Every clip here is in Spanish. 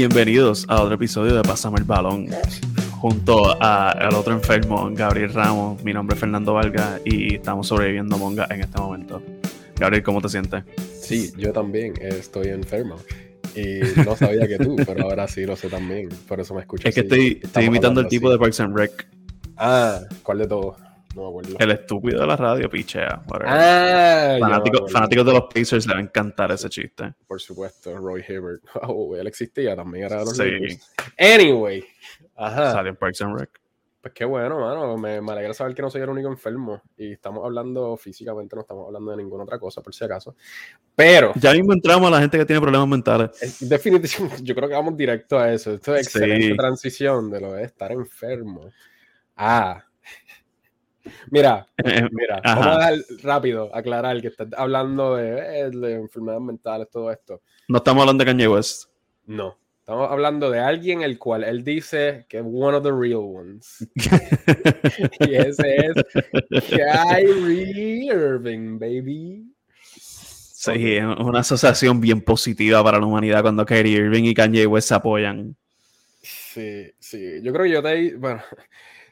Bienvenidos a otro episodio de Pásame el Balón. Junto al otro enfermo, Gabriel Ramos. Mi nombre es Fernando Valga y estamos sobreviviendo Monga en este momento. Gabriel, ¿cómo te sientes? Sí, yo también estoy enfermo. Y no sabía que tú, pero ahora sí lo sé también. Por eso me escucho. Es que estoy, estoy imitando el tipo de Parks and Rec. Ah, ¿cuál de todos? No. El estúpido de la radio, pichea. Ah, fanáticos de los Pacers le va a encantar ese chiste. Por supuesto, Roy Hibbert. Oh, él existía también, era de los sí. Anyway. Ajá. Salió en Parks and Rec. Pues qué bueno, mano. Me, me, alegra saber que no soy el único enfermo. Y estamos hablando físicamente, no estamos hablando de ninguna otra cosa, por si acaso. Pero. Ya mismo entramos a la gente que tiene problemas mentales. Definitivamente, yo creo que vamos directo a eso. Esto es excelente transición de lo de estar enfermo. Ah. Mira, mira, vamos a dar rápido, aclarar que estás hablando de, eh, de enfermedades mentales, todo esto. No estamos hablando de Kanye West. No. Estamos hablando de alguien el cual él dice que es one of the real ones. y ese es Kyrie Irving, baby. Sí, es una asociación bien positiva para la humanidad cuando Kyrie Irving y Kanye West se apoyan. Sí, sí. Yo creo que yo te. Bueno,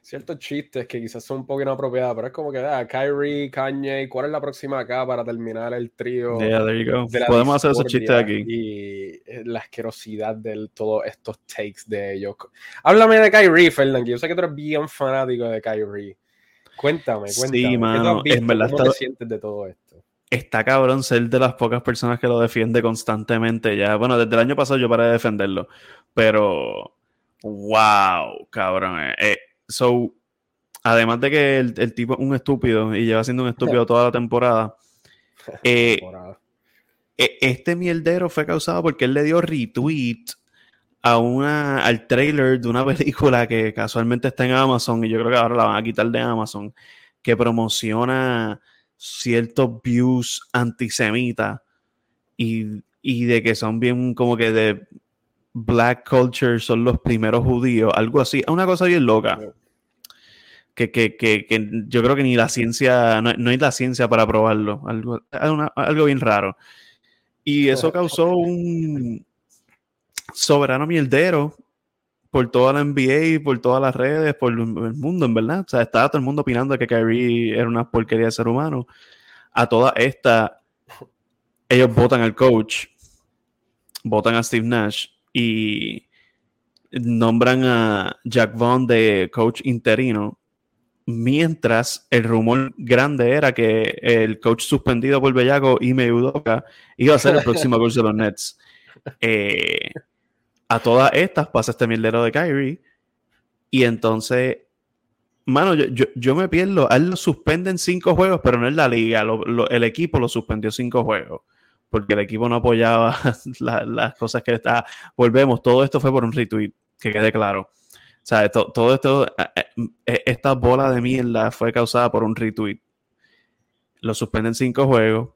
ciertos chistes que quizás son un poco inapropiados, pero es como que, ah, Kyrie, Kanye, ¿cuál es la próxima acá para terminar el trío? Yeah, there you go. Podemos hacer esos chistes aquí. Y eh, la asquerosidad de todos estos takes de ellos. Háblame de Kyrie, Fernand, yo sé que tú eres bien fanático de Kyrie. Cuéntame, cuéntame. Sí, mano, en verdad ¿Cómo te sientes de todo esto? Está cabrón ser de las pocas personas que lo defiende constantemente ya. Bueno, desde el año pasado yo paré de defenderlo, pero wow, cabrón. Eh, eh So, además de que el, tipo es un estúpido y lleva siendo un estúpido toda la temporada, eh, e, este mierdero fue causado porque él le dio retweet a una, al trailer de una película que casualmente está en Amazon y yo creo que ahora la van a quitar de Amazon, que promociona ciertos views antisemitas y, y de que son bien como que de black culture son los primeros judíos, algo así, una cosa bien loca. Que, que, que, que yo creo que ni la ciencia, no, hay la ciencia para probarlo, algo, algo bien raro. Y eso causó un soberano mierdero por toda la NBA, por todas las redes, por el mundo, en verdad. O sea, estaba todo el mundo opinando que Kyrie era una porquería de ser humano. A toda esta, ellos votan al coach, votan a Steve Nash y nombran a Jack Vaughn de coach interino, mientras el rumor grande era que el coach suspendido por Bellaco, Ime Udoka, iba a ser el próximo coach de los Nets. Eh, a todas estas pasa este mierdero de Kyrie y entonces mano, yo, me pierdo. A él lo suspenden cinco juegos, pero no es la liga. el equipo lo suspendió cinco juegos porque el equipo no apoyaba las cosas que estaba. Volvemos, todo esto fue por un retweet, que quede claro. O sea, todo esto, eh, eh, eh, esta bola de mierda fue causada por un retweet. Lo suspenden cinco juegos.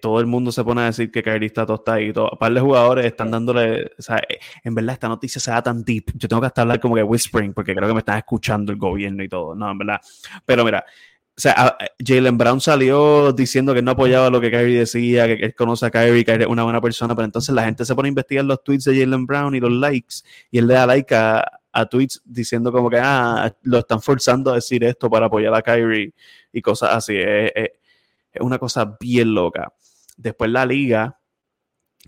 todo el mundo se pone a decir que Kyrie está tostadito. Un par de jugadores están dándole. O sea, en verdad, esta noticia se da tan deep. Yo tengo que hasta hablar como que whispering, porque creo que me están escuchando el gobierno y todo. No, en verdad. Pero mira, o sea, Jalen Brown salió diciendo que no apoyaba lo que Kyrie decía, que él conoce a Kyrie, que es una buena persona, pero entonces la gente se pone a investigar los tweets de Jalen Brown y los likes, y él le da like a, tweets diciendo como que, ah, lo están forzando a decir esto para apoyar a Kyrie y cosas así. Es, una cosa bien loca. Después la liga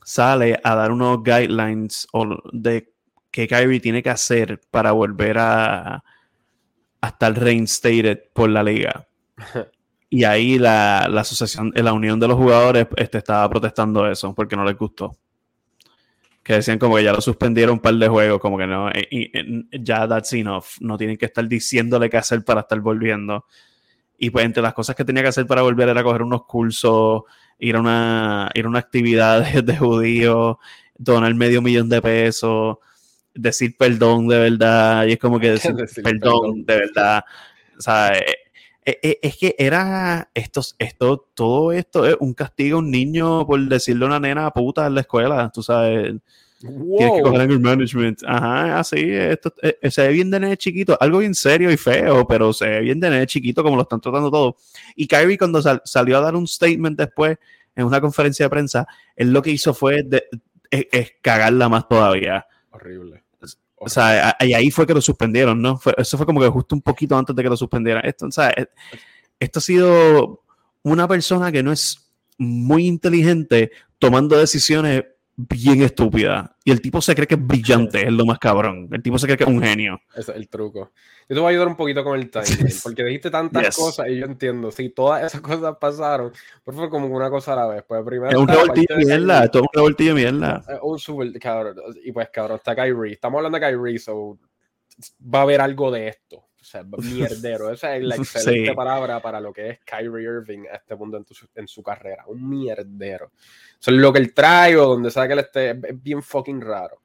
sale a dar unos guidelines de que Kyrie tiene que hacer para volver a, a estar reinstated por la liga. Y ahí la, la, asociación, la unión de los jugadores este, estaba protestando eso porque no les gustó. Que decían como que ya lo suspendieron un par de juegos, como que no, ya that's enough. No tienen que estar diciéndole qué hacer para estar volviendo. Y pues entre las cosas que tenía que hacer para volver era coger unos cursos, ir a una, ir a una actividad de, judíos, donar medio millón de pesos, decir perdón de verdad. Y es como que decir, perdón, de verdad. O sea, eh, eh, eh, es que era esto, esto, todo esto es un castigo a un niño por decirle a una nena puta en la escuela, tú sabes. Tienes que coger anger management. Ajá, así, esto eh, se ve bien de nene chiquito, algo bien serio y feo, pero se ve bien de nene chiquito como lo están tratando todo. Y Kyrie cuando salió a dar un statement después en una conferencia de prensa, él lo que hizo fue es, cagarla más todavía. Horrible. O sea, y ahí fue que lo suspendieron, ¿no? eso fue como que justo un poquito antes de que lo suspendieran. Esto, o sea, esto ha sido una persona que no es muy inteligente tomando decisiones bien estúpida. Y el tipo se cree que es brillante, es lo más cabrón. El tipo se cree que es un genio. Ese es el truco. Yo te voy a ayudar un poquito con el timing, porque dijiste tantas cosas y yo entiendo. Si todas esas cosas pasaron, por favor, como una cosa a la vez. Pues primero. Es un revoltillo de mierda, todo un revoltillo de mierda. Un super, cabrón. Y pues, cabrón, está Kyrie. Estamos hablando de Kyrie, so va a haber algo de esto. Sea, mierdero. Esa es la excelente palabra para lo que es Kyrie Irving a este punto en, su carrera. Un mierdero. Eso es lo que él trae o donde sea que él esté. Es bien fucking raro.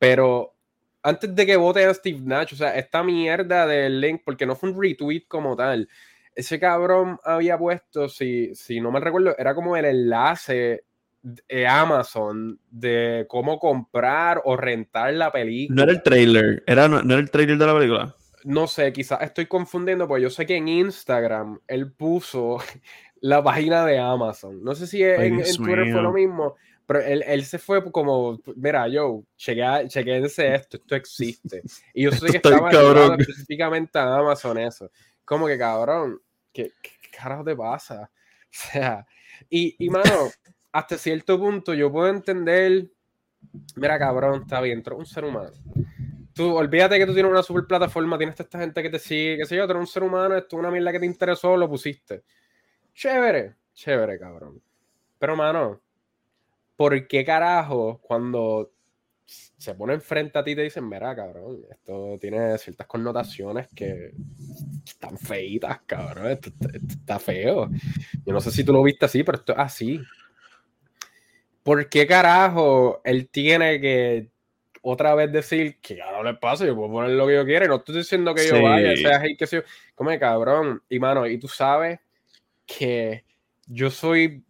Pero antes de que vote a Steve Nash, o sea, esta mierda del link, porque no fue un retweet como tal. Ese cabrón había puesto, si, si no me recuerdo, era como el enlace de Amazon de cómo comprar o rentar la película. No era el trailer, era, no era el trailer de la película no sé, quizás estoy confundiendo, porque yo sé que en Instagram él puso la página de Amazon. No sé si en, Twitter fue lo mismo, pero él, se fue como, mira, yo, chequense esto, esto existe. Y yo sé que estaba específicamente a Amazon eso. Como que cabrón, ¿qué, carajo te pasa? O sea, y, y mano, hasta cierto punto yo puedo entender, mira, cabrón, está bien, un ser humano olvídate que tú tienes una super plataforma, tienes a esta gente que te sigue, qué sé yo, tú eres un ser humano, esto es una mierda que te interesó, lo pusiste. Chévere, chévere, cabrón. Pero, mano, ¿por qué carajo cuando se pone enfrente a ti y te dicen, mira, cabrón, esto tiene ciertas connotaciones que están feitas, cabrón, esto, está feo. Yo no sé si tú lo viste así, pero esto es así. ¿Por qué carajo él tiene que otra vez decir que ya no le pasa, yo puedo poner lo que yo quiera, no estoy diciendo que yo vaya, sea que sea, como cabrón, y mano, y tú sabes que yo soy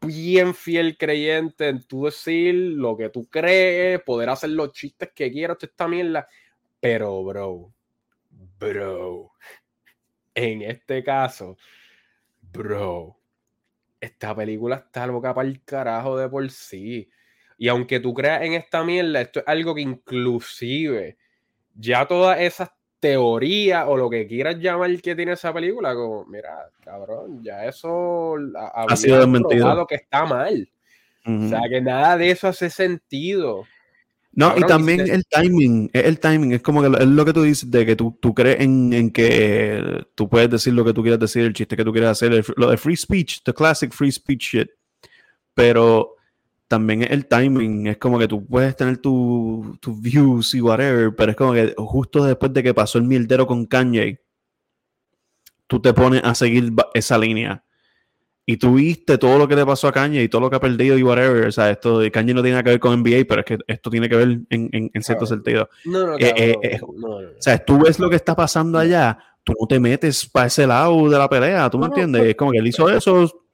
bien fiel creyente en tú decir lo que tú crees, poder hacer los chistes que quieras, esta mierda, pero bro, bro, en este caso, bro, esta película está loca para el carajo de por sí. Y aunque tú creas en esta mierda, esto es algo que inclusive ya todas esas teorías o lo que quieras llamar que tiene esa película, como, mira, cabrón, ya eso ha, sido desmentido. que está mal. O sea, que nada de eso hace sentido. No, y también el timing, el timing, es como que es lo que tú dices, de que tú, tú crees en, en, que tú puedes decir lo que tú quieras decir, el chiste que tú quieras hacer, lo de free speech, the classic free speech shit. Pero también el timing, es como que tú puedes tener tus tu views y whatever, pero es como que justo después de que pasó el mierdero con Kanye, tú te pones a seguir esa línea. Y tú viste todo lo que le pasó a Kanye y todo lo que ha perdido y whatever. O sea, esto de Kanye no tiene nada que ver con NBA, pero es que esto tiene que ver en, en, cierto sentido. No, no, eh, eh, eh, O sea, tú ves lo que está pasando allá, tú no te metes para ese lado de la pelea, ¿tú me entiendes? Es como que él hizo eso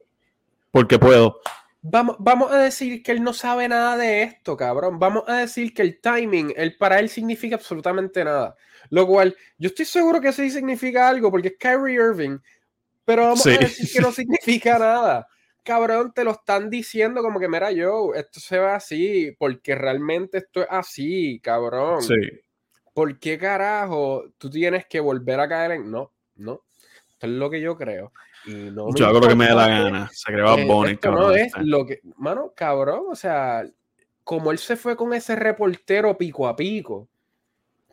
porque puedo. Vamos, vamos a decir que él no sabe nada de esto, cabrón. Vamos a decir que el timing, él, para él significa absolutamente nada. Lo cual, yo estoy seguro que sí significa algo, porque es Kyrie Irving, pero vamos a decir que no significa nada. Cabrón, te lo están diciendo como que, mira, yo, esto se va así, porque realmente esto es así, cabrón. Sí. ¿Por qué carajo tú tienes que volver a caer en.? No, no. Esto es lo que yo creo yo hago lo que me dé la gana. Se creaba Bonnie, No es lo que. Mano, cabrón, o sea, como él se fue con ese reportero pico a pico,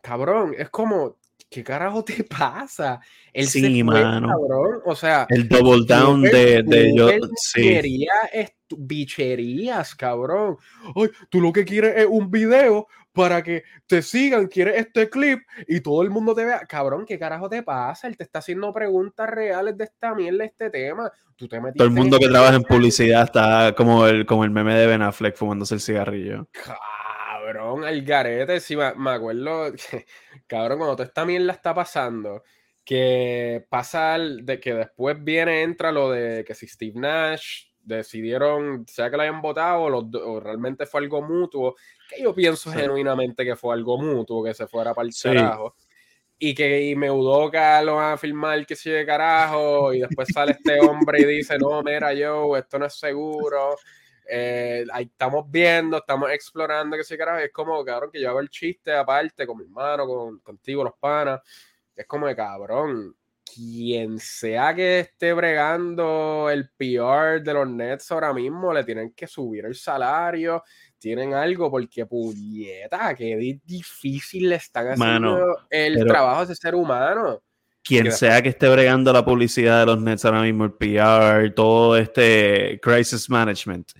cabrón, es como. ¿Qué carajo te pasa? El sí, mano. Cabrón. O sea, el double down de, de yo. Sí. bicherías, cabrón. Ay, tú lo que quieres es un video para que te sigan, quieres este clip y todo el mundo te vea. Cabrón, ¿qué carajo te pasa? Él te está haciendo preguntas reales de esta mierda, este tema. Tú te todo el mundo que trabaja en publicidad está como el, como el meme de Ben Affleck fumándose el cigarrillo. Cabrón, el garete, sí, me, acuerdo, cabrón, cuando toda esta mierda está pasando, que pasa de que después viene, entra lo de que si Steve Nash decidieron, sea que la hayan votado o, realmente fue algo mutuo, que yo pienso genuinamente que fue algo mutuo, que se fuera para el carajo. Y que me Udoka lo van a firmar que sigue carajo, y después sale este hombre y dice, no, mira, yo, esto no es seguro. eh, ahí estamos viendo, estamos explorando, que sé carajo, es como, cabrón, que yo hago el chiste aparte con mi hermano, con, contigo, los panas, es como de cabrón, quien sea que esté bregando el PR de los Nets ahora mismo, le tienen que subir el salario, tienen algo, porque puñeta, que difícil le están haciendo el trabajo de ser humano. Quien sea que esté bregando la publicidad de los Nets ahora mismo, el PR, todo este crisis management,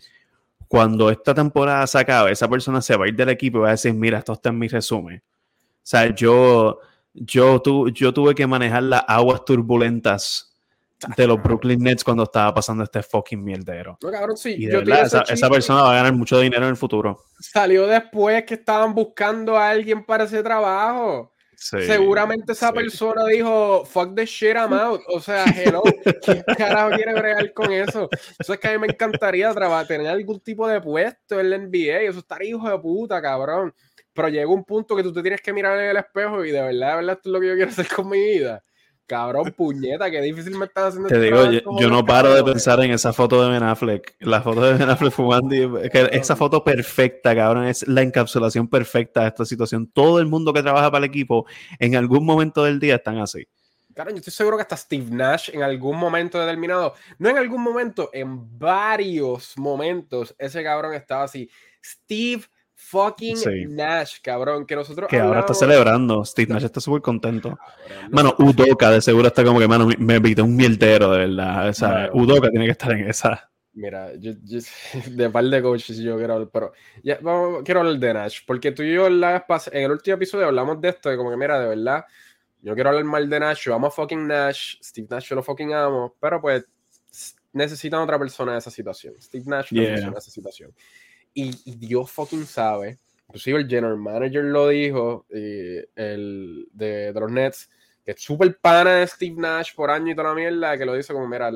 cuando esta temporada se acabe, esa persona se va a ir del equipo y va a decir, mira, esto está en mi resumen. O sea, yo, yo, tu, yo tuve que manejar las aguas turbulentas de los Brooklyn Nets cuando estaba pasando este fucking mierdero. No, cabrón, sí. Y esa, persona va a ganar mucho dinero en el futuro. Salió después que estaban buscando a alguien para ese trabajo. Seguramente esa persona dijo, fuck the shit, I'm out. O sea, hello, ¿quién carajo quiere bregar con eso? Eso es que a mí me encantaría tener algún tipo de puesto en la NBA. Eso estaría hijo de puta, cabrón. Pero llega un punto que tú te tienes que mirar en el espejo y de verdad, de verdad, esto es lo que yo quiero hacer con mi vida. Cabrón, puñeta, qué difícil me estás haciendo. Te este digo, yo, no paro de pensar en esa foto de Ben Affleck. La foto de Ben Affleck fumando. que esa foto perfecta, cabrón, es la encapsulación perfecta de esta situación. Todo el mundo que trabaja para el equipo, en algún momento del día están así. Claro, yo estoy seguro que hasta Steve Nash en algún momento determinado, no en algún momento, en varios momentos, ese cabrón estaba así. Steve fucking Nash, cabrón, que nosotros. Que ahora está celebrando. Steve Nash está súper contento. mano, Udoka de seguro está como que, mano, me evité un mierdero, de verdad. O sea, Udoka tiene que estar en esa. Mira, yo, de par de coaches yo quiero hablar, pero ya, vamos, quiero hablar de Nash, porque tú y yo la, en el último episodio hablamos de esto, de como que, mira, de verdad, yo quiero hablar mal de Nash, yo amo a fucking Nash, Steve Nash yo lo fucking amo, pero pues necesitan otra persona en esa situación. Steve Nash no en esa situación. Y, Dios fucking sabe, inclusive el general manager lo dijo, el de, los Nets, que es súper pana de Steve Nash por año y toda la mierda, que lo dice como, mira,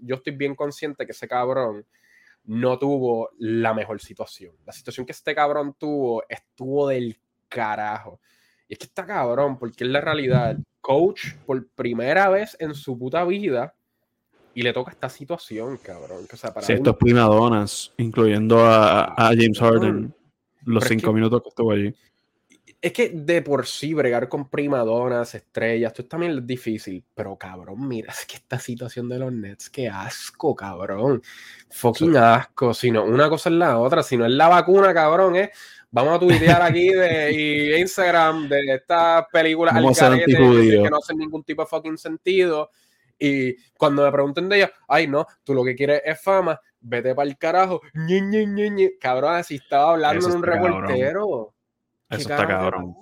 yo estoy bien consciente que ese cabrón no tuvo la mejor situación. La situación que este cabrón tuvo estuvo del carajo. Y es que está cabrón, porque es la realidad. Coach, por primera vez en su puta vida, y le toca esta situación, cabrón. O sea, para sí, estos primadonas, incluyendo a, James Harden, los cinco minutos que estuvo allí. Es que de por sí bregar con primadonas, estrellas, esto también es difícil. Pero cabrón, mira, es que esta situación de los Nets, qué asco, cabrón. Fucking asco. Si no, una cosa es la otra. Si no es la vacuna, cabrón, es. Vamos a tuitear aquí de y Instagram de estas películas que no hacen ningún tipo de fucking sentido y cuando me pregunten de ella, ay no, tú lo que quieres es fama, vete para el carajo. Ñi, cabrón, así estaba hablando en un reportero. Eso está cabrón.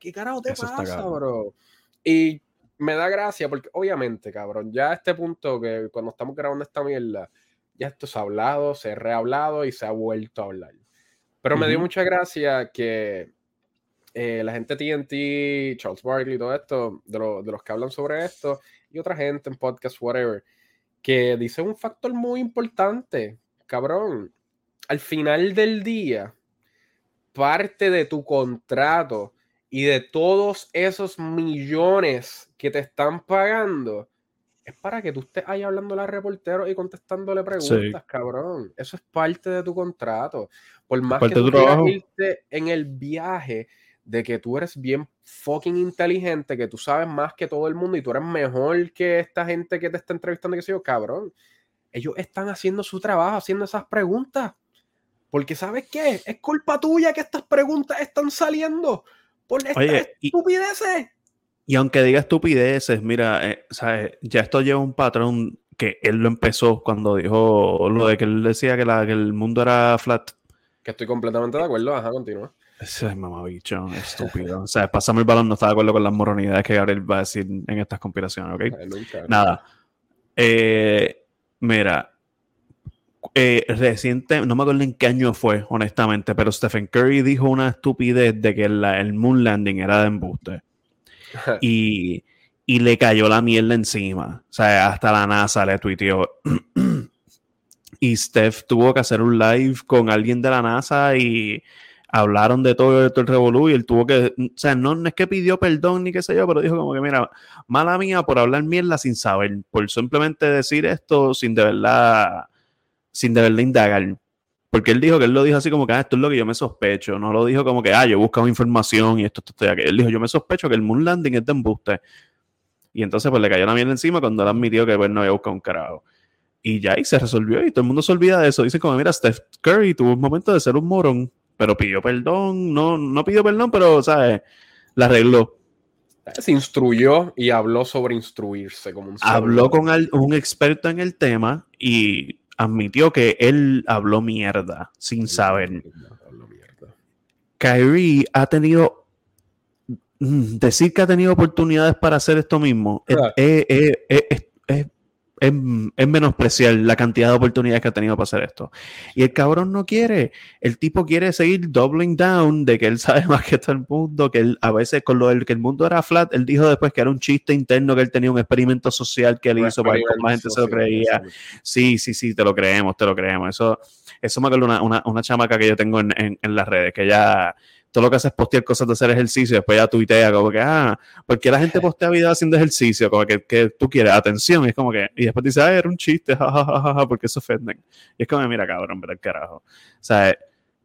¿Qué carajo te pasa, bro? Y me da gracia porque obviamente, cabrón, ya a este punto que cuando estamos grabando esta mierda, ya esto se ha hablado, se ha rehablado y se ha vuelto a hablar. Pero me dio mucha gracia que eh, la gente TNT, Charles Barkley todo esto, de, de, los que hablan sobre esto, y otra gente en podcast, whatever, que dice un factor muy importante, cabrón. Al final del día, parte de tu contrato y de todos esos millones que te están pagando es para que tú estés ahí hablando a la reportero y contestándole preguntas, cabrón. Eso es parte de tu contrato. Por más que tú quieras irte en el viaje de que tú eres bien fucking inteligente, que tú sabes más que todo el mundo y tú eres mejor que esta gente que te está entrevistando, que sé yo, cabrón. Ellos están haciendo su trabajo, haciendo esas preguntas. Porque ¿sabes qué? Es culpa tuya que estas preguntas están saliendo por estas estupideces. Y, aunque diga estupideces, mira, eh, ya esto lleva un patrón que él lo empezó cuando dijo lo de que él decía que, la, que el mundo era flat. Que estoy completamente de acuerdo, ajá, continúa. Ese es mamabicho, estúpido. o sea, pasame el balón, no está de acuerdo con las moronidades que Gabriel va a decir en estas conspiraciones, ¿ok? Nada. Eh, mira, eh, reciente, no me acuerdo en qué año fue, honestamente, pero Stephen Curry dijo una estupidez de que el moon landing era de embuste. y, y le cayó la mierda encima. O sea, hasta la NASA le tuiteó. y Steph tuvo que hacer un live con alguien de la NASA y hablaron de todo, el revolú y él tuvo que, o sea, no, es que pidió perdón ni qué sé yo, pero dijo como que, mira, mala mía por hablar mierda sin saber, por simplemente decir esto sin de verdad, sin de verdad indagar. Porque él dijo que él lo dijo así como que, ah, esto es lo que yo me sospecho. No lo dijo como que, ah, yo buscado información y esto, esto, esto. Él dijo, yo me sospecho que el Moon Landing es de embuste. Y entonces pues le cayó la mierda encima cuando él admitió que pues, no había buscado un carajo. Y ya, y se resolvió y todo el mundo se olvida de eso. Dice como, mira, Steph Curry tuvo un momento de ser un morón, pero pidió perdón, no, no pidió perdón, pero, ¿sabes? La arregló. Se instruyó y habló sobre instruirse. Como un habló con un experto en el tema y admitió que él habló mierda sin saber. Kyrie ha tenido. Mm, decir que ha tenido oportunidades para hacer esto mismo es, es, menospreciar la cantidad de oportunidades que ha tenido para hacer esto. Y el cabrón no quiere. El tipo quiere seguir doubling down de que él sabe más que todo el mundo, que él a veces con lo del que el mundo era flat, él dijo después que era un chiste interno, que él tenía un experimento social que él hizo para que más gente se lo creía. Sí, sí, sí, te lo creemos, te lo creemos. Eso, eso me acuerdo una, una, chamaca que yo tengo en, en las redes, que ya todo lo que hace es postear cosas de hacer ejercicio, después ya tuitea como que, ah, porque la gente postea vida haciendo ejercicio? Como que, que tú quieres atención, y es como que, y después dice, ah, era un chiste, jajajaja, porque se ofenden. Y es como, mira, cabrón, pero el carajo. O sea, es,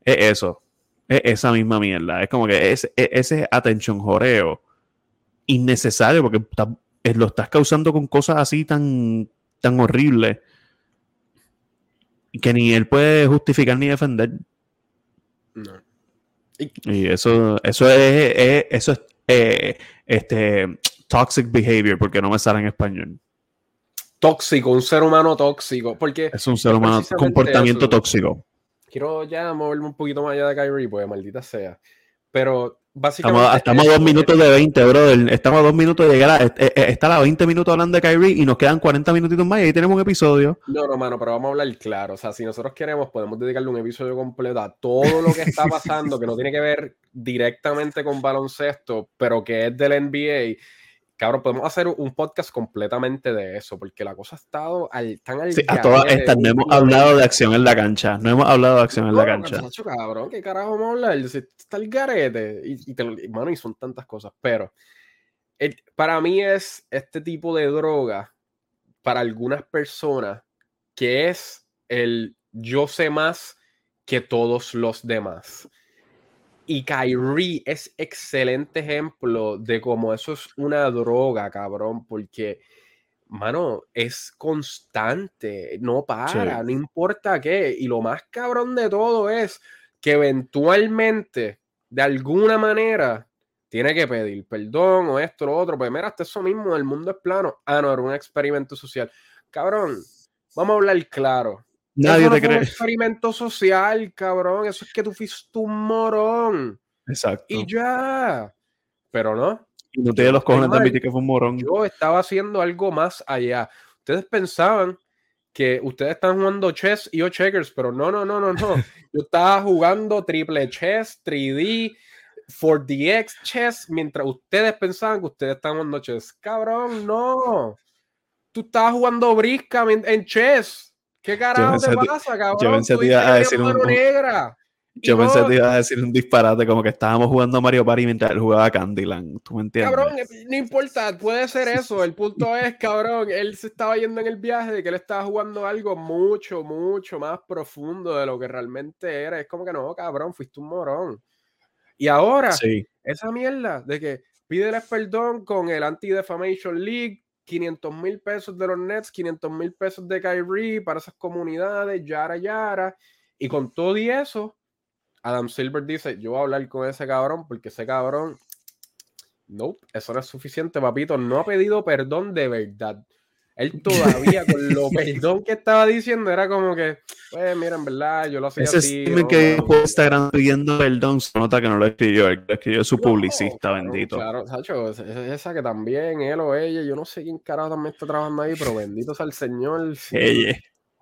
eso, es esa misma mierda, es como que es, ese atención joreo innecesario, porque lo estás causando con cosas así tan, tan horribles que ni él puede justificar ni defender. No. Y eso, eso es, eso es eh, este, toxic behavior, porque no me sale en español. Tóxico, un ser humano tóxico. Porque es un ser humano, comportamiento tóxico. Quiero ya moverme un poquito más allá de Kyrie, porque maldita sea. Pero Estamos, a dos minutos de 20, brother. Estamos a dos minutos de llegar a. Eh, eh, estar a 20 minutos hablando de Kyrie y nos quedan 40 minutitos más y ahí tenemos un episodio. No, no, mano, pero vamos a hablar claro. O sea, si nosotros queremos, podemos dedicarle un episodio completo a todo lo que está pasando, que no tiene que ver directamente con baloncesto, pero que es del NBA cabrón, podemos hacer un podcast completamente de eso, porque la cosa ha estado al, tan al sí, a todas estas, no hemos hablado de acción en la cancha, no hemos hablado de acción en la cancha. cabrón, ¿qué carajo vamos a hablar? Está el garete, y, y, y son tantas cosas, pero para mí es este tipo de droga, para algunas personas, que es el yo sé más que todos los demás. Y Kyrie es excelente ejemplo de cómo eso es una droga, cabrón, porque, mano, es constante, no para, no importa qué. Y lo más cabrón de todo es que eventualmente, de alguna manera, tiene que pedir perdón o esto o lo otro. Pues mira, hasta eso mismo, el mundo es plano. Ah, no, era un experimento social. Cabrón, vamos a hablar claro. Nadie te cree. un experimento social, cabrón. Eso es que tú fuiste un morón. Exacto. Y ya. Pero no. Y no te los cojones de admitir que fue un morón. Yo estaba haciendo algo más allá. Ustedes pensaban que ustedes están jugando chess y yo checkers, pero no, no, no, no, no. Yo estaba jugando triple chess, 3D, 4DX chess, mientras ustedes pensaban que ustedes estaban jugando chess. Cabrón, no. Tú estabas jugando brisca en chess. ¿Qué carajo te pasa, cabrón? Yo pensé que a decir un, negra. Yo pensé que te iba a decir un disparate, como que estábamos jugando Mario Party mientras él jugaba Candyland. ¿Tú me entiendes? Cabrón, no importa, puede ser eso. El punto es, cabrón, él se estaba yendo en el viaje de que él estaba jugando algo mucho, mucho más profundo de lo que realmente era. Es como que no, cabrón, fuiste un morón. Y ahora, esa mierda de que pídeles perdón con el Anti-Defamation League, 500 mil pesos de los Nets, 500 mil pesos de Kyrie para esas comunidades, yara, yara. Y con todo y eso, Adam Silver dice, yo voy a hablar con ese cabrón porque ese cabrón, no, eso no es suficiente, papito, no ha pedido perdón de verdad. Él todavía, con lo perdón que estaba diciendo, era como que, pues mira, en verdad, yo lo hacía Ese así. Ese que por Instagram pidiendo perdón, se nota que no lo escribió, él lo escribió su publicista, bendito. Claro, Sacho, esa que también, él o ella, yo no sé quién carajo también está trabajando ahí, pero bendito sea el Señor. Ella.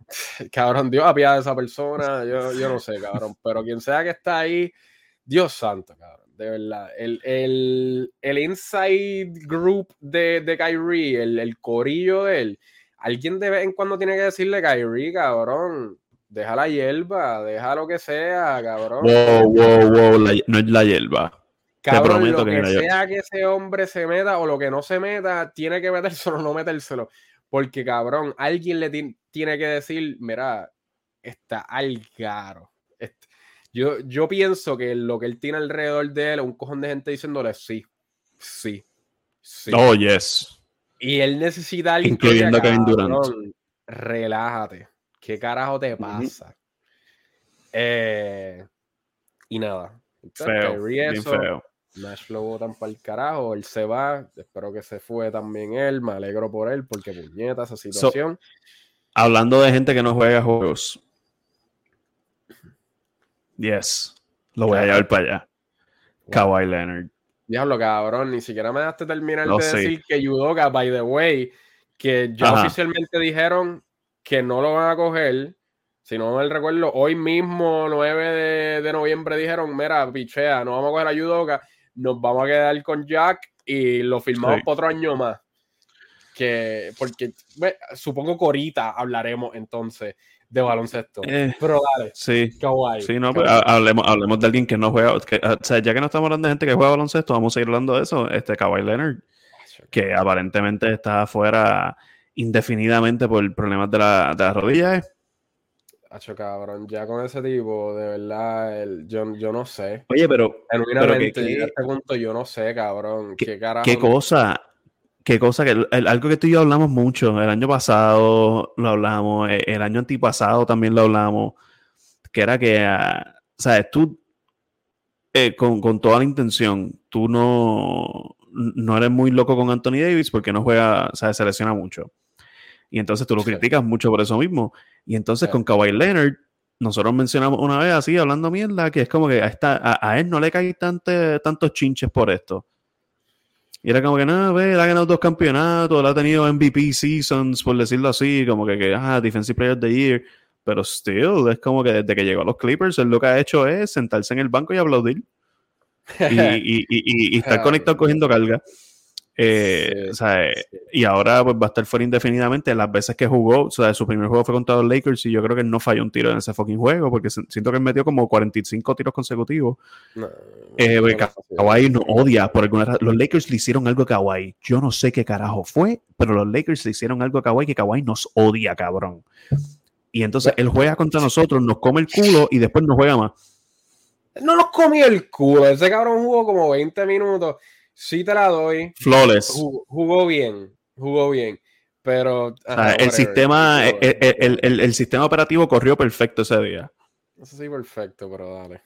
Cabrón, Dios apiada de esa persona, yo, yo no sé, cabrón, pero quien sea que está ahí, Dios santo, cabrón de verdad. El, el, el inside group de, de Kyrie, el, el, corillo de él, alguien de vez en cuando tiene que decirle, Kyrie, cabrón, deja la hierba, deja lo que sea, cabrón. Wow, wow, wow, no es la hierba. Cabrón, Te prometo lo que, sea que ese hombre se meta o lo que no se meta, tiene que metérselo o no metérselo. Porque, cabrón, alguien le tiene que decir, mira, está al caro yo, yo pienso que lo que él tiene alrededor de él es un cojón de gente diciéndole sí, sí, sí. Oh, yes. Y él necesita alguien Incluyendo que Kevin Durant. Relájate. ¿Qué carajo te pasa? eh, y nada. feo, bien feo. Nash lo botan para el carajo, él se va, espero que se fue también él, me alegro por él, porque puñeta esa situación. hablando de gente que no juega juegos. Yes, lo voy a llevar para allá. Kawhi Leonard. Diablo, cabrón, ni siquiera me dejaste terminar de decir que Yudoka, by the way, que ya oficialmente dijeron que no lo van a coger. Si no me recuerdo, hoy mismo, 9 de, noviembre, dijeron: Mira, pichea, no vamos a coger a Yudoka, nos vamos a quedar con Jack y lo firmamos por otro año más. Que, porque supongo que ahorita hablaremos entonces de baloncesto. Eh, pero dale. Sí. Sí, no, pues, hablemos, hablemos de alguien que no juega. o sea, ya que no estamos hablando de gente que juega baloncesto, vamos a seguir hablando de eso. Este Kawhi Leonard, que aparentemente está afuera indefinidamente por problemas de la, de las rodillas. Hacho, cabrón, ya con ese tipo, de verdad, yo, yo no sé. Oye, pero. Genuinamente, pero a este punto yo no sé, cabrón. ¿Qué, ¿Qué cosa? Qué cosa que algo que tú y yo hablamos mucho el año pasado lo hablamos e, el, año antipasado también lo hablamos que era que uh, sabes tú eh, con, con, toda la intención tú no no eres muy loco con Anthony Davis porque no juega sea se lesiona mucho. Y entonces tú lo criticas mucho por eso mismo. Y entonces con Kawhi Leonard nosotros mencionamos una vez así hablando mierda que es como que a, esta, a, él no le caen tantos chinches por esto y era como que, no, ve, él ha ganado dos campeonatos, él ha tenido MVP seasons, por decirlo así, como que, que ah, Defensive Player of the Year. Pero still, es como que desde que llegó a los Clippers, él lo que ha hecho es sentarse en el banco y aplaudir. Y, y, y, y estar conectado cogiendo carga. Eh, o sea, Y ahora pues, va a estar fuera indefinidamente. Las veces que jugó, o sea, su primer juego fue contra los Lakers y yo creo que no falló un tiro en ese fucking juego porque siento que él metió como 45 tiros consecutivos. No, eh, Kawhi no odia por alguna razón. Los Lakers le hicieron algo a Kawhi. Yo no sé qué carajo fue, pero los Lakers le hicieron algo a Kawhi que Kawhi nos odia, cabrón. Y entonces él juega contra nosotros, nos come el culo y después no juega más. No nos comió el culo. Ese cabrón jugó como 20 minutos sí te la doy. Flawless. Jugó, bien, jugó bien. Pero el sistema, el, el, el, sistema operativo corrió perfecto ese día. Eso sí, perfecto, pero dale.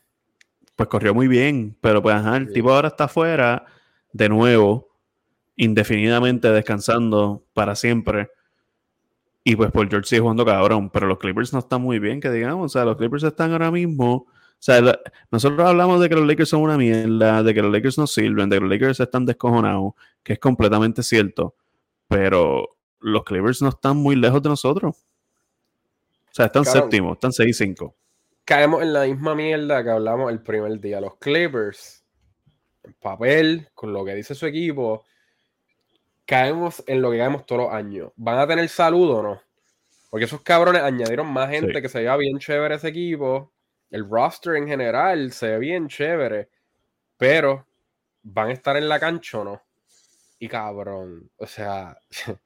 Pues corrió muy bien, pero pues ajá, el tipo ahora está afuera de nuevo, indefinidamente descansando para siempre. Y pues por George sigue jugando cabrón, pero los Clippers no están muy bien, que digamos. O sea, los Clippers están ahora mismo o sea, nosotros hablamos de que los Lakers son una mierda, de que los Lakers no sirven, de que los Lakers están descojonados, que es completamente cierto, pero los Clippers no están muy lejos de nosotros. O sea, están séptimos, están 6-5. Caemos en la misma mierda que hablamos el primer día. Los Clippers, en papel, con lo que dice su equipo, caemos en lo que caemos todos los años. ¿Van a tener salud o no? Porque esos cabrones añadieron más gente que se lleva bien chévere ese equipo el roster en general se ve bien chévere, pero van a estar en la cancha o no. Y cabrón, o sea,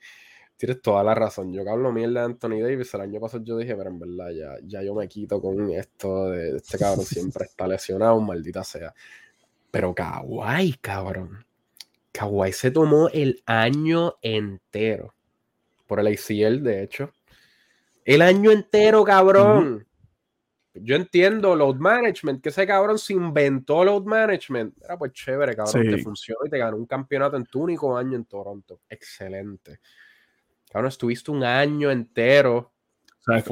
tienes toda la razón. Yo que hablo mierda de Anthony Davis, el año pasado yo dije, pero en verdad ya, ya yo me quito con esto de este cabrón siempre está lesionado, maldita sea. Pero Kawhi, cabrón. Kawhi se tomó el año entero. Por el ACL, de hecho. El año entero, cabrón. Yo entiendo load management, que ese cabrón se inventó load management. Era pues chévere, cabrón, te funcionó y te ganó un campeonato en tu único año en Toronto. Excelente. Cabrón, estuviste un año entero. O sea,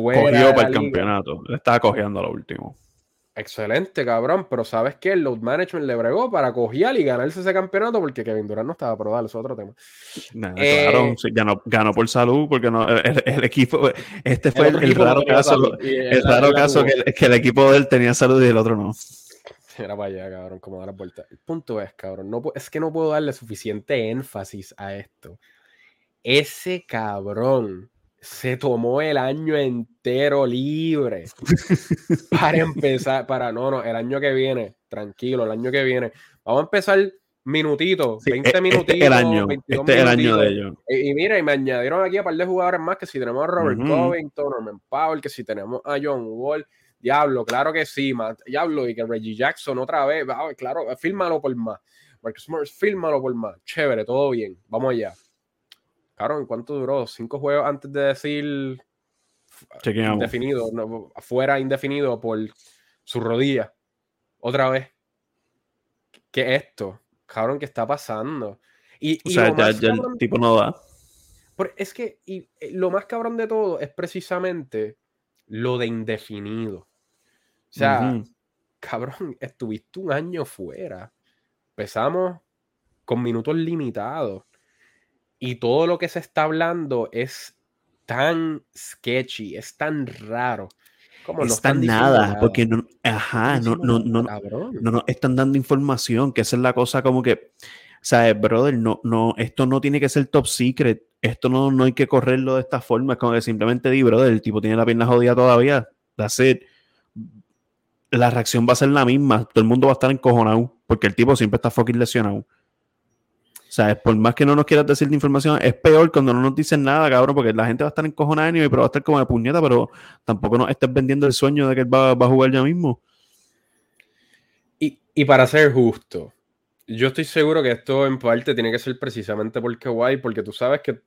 para el campeonato. Le estaba cogiendo a lo último. Excelente, cabrón, pero ¿sabes qué? El load management le bregó para cogiar y ganarse ese campeonato porque Kevin Durant no estaba probado, eso es otro tema. claro, eh, ganó, por salud porque no, el, equipo, este fue el, raro caso, el, raro caso que, el equipo de él tenía salud y el otro no. Era para allá, cabrón, como dar la vuelta. El punto es, cabrón, no, es que no puedo darle suficiente énfasis a esto. Ese cabrón se tomó el año entero libre para empezar, para no, no, el año que viene, tranquilo, el año que viene. Vamos a empezar minutitos, 20 e, este minutitos. el año, este el año de ellos. Y, mira, y me añadieron aquí a par de jugadores más que si tenemos a Robert Covington, Norman Powell, que si tenemos a John Wall. Diablo, claro que sí, man. Diablo, y que Reggie Jackson otra vez, claro, fírmalo por más. Marcus Morris, fírmalo por más. Chévere, todo bien, vamos allá. ¿En cuánto duró? Cinco juegos antes de decir indefinido, afuera indefinido por su rodilla. Otra vez. ¿Qué es esto? Cabrón, ¿qué está pasando? Y, o sea, ya, el tipo no da. es que y, eh, lo más cabrón de todo es precisamente lo de indefinido. O sea, cabrón, estuviste un año fuera. Empezamos con minutos limitados. Y todo lo que se está hablando es tan sketchy, es tan raro. Como no están nada, porque no, ajá, no, no, no, no, no, están dando información, que esa es la cosa como que, ¿sabes, brother? No, no, esto no tiene que ser top secret, esto no, no hay que correrlo de esta forma, es como que simplemente di, brother, el tipo tiene la pierna jodida todavía, that's it. La reacción va a ser la misma, todo el mundo va a estar encojonado, porque el tipo siempre está fucking lesionado. O sea, por más que no nos quieras decir de información, es peor cuando no nos dicen nada, cabrón, porque la gente va a estar encojonada y pero va a estar como de puñeta, pero tampoco nos estés vendiendo el sueño de que él va, a jugar ya mismo. Y, para ser justo, yo estoy seguro que esto en parte tiene que ser precisamente por Kawhi, porque tú sabes que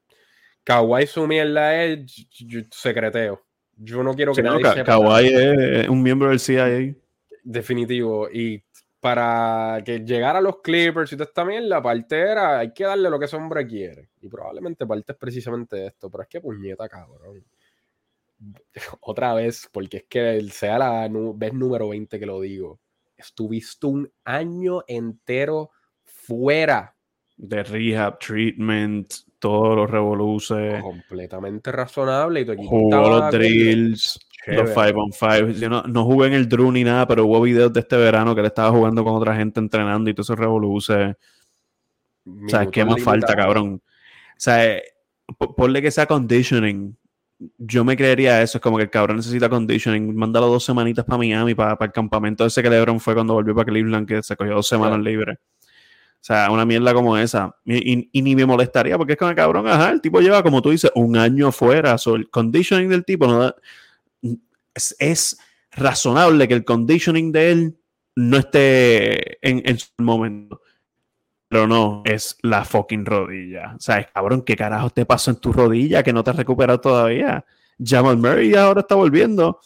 Kawhi su mierda es secreteo. Yo no quiero que nadie no, sepa. Kawhi es un miembro del CIA. Definitivo. Y para que llegara a los Clippers y toda esta mierda, parte era, hay que darle lo que ese hombre quiere. Y probablemente parte es precisamente esto, pero es que puñeta, cabrón. Otra vez, porque es que sea la vez número 20 que lo digo. Estuviste un año entero fuera. De rehab, treatment, todos los revoluces. Completamente razonable. Y tu Jugó los drills. Los 5 on 5. Yo no, no, jugué en el Drew ni nada, pero hubo videos de este verano que él estaba jugando con otra gente entrenando y todo eso revoluce. O sea, ¿qué más falta, cabrón? O sea, eh, ponle que sea conditioning. Yo me creería eso. Es como que el cabrón necesita conditioning. Mándalo dos semanitas para Miami, para, para, el campamento ese que LeBron fue cuando volvió para Cleveland, que se cogió dos semanas libres. O sea, una mierda como esa. Y, ni me molestaría porque es como el cabrón, ajá, el tipo lleva, como tú dices, un año fuera. So, el conditioning del tipo no da, es, razonable que el conditioning de él no esté en, su momento. Pero no, es la fucking rodilla. O sea, es cabrón, ¿qué carajo te pasó en tu rodilla que no te has recuperado todavía? Jamal Murray ahora está volviendo.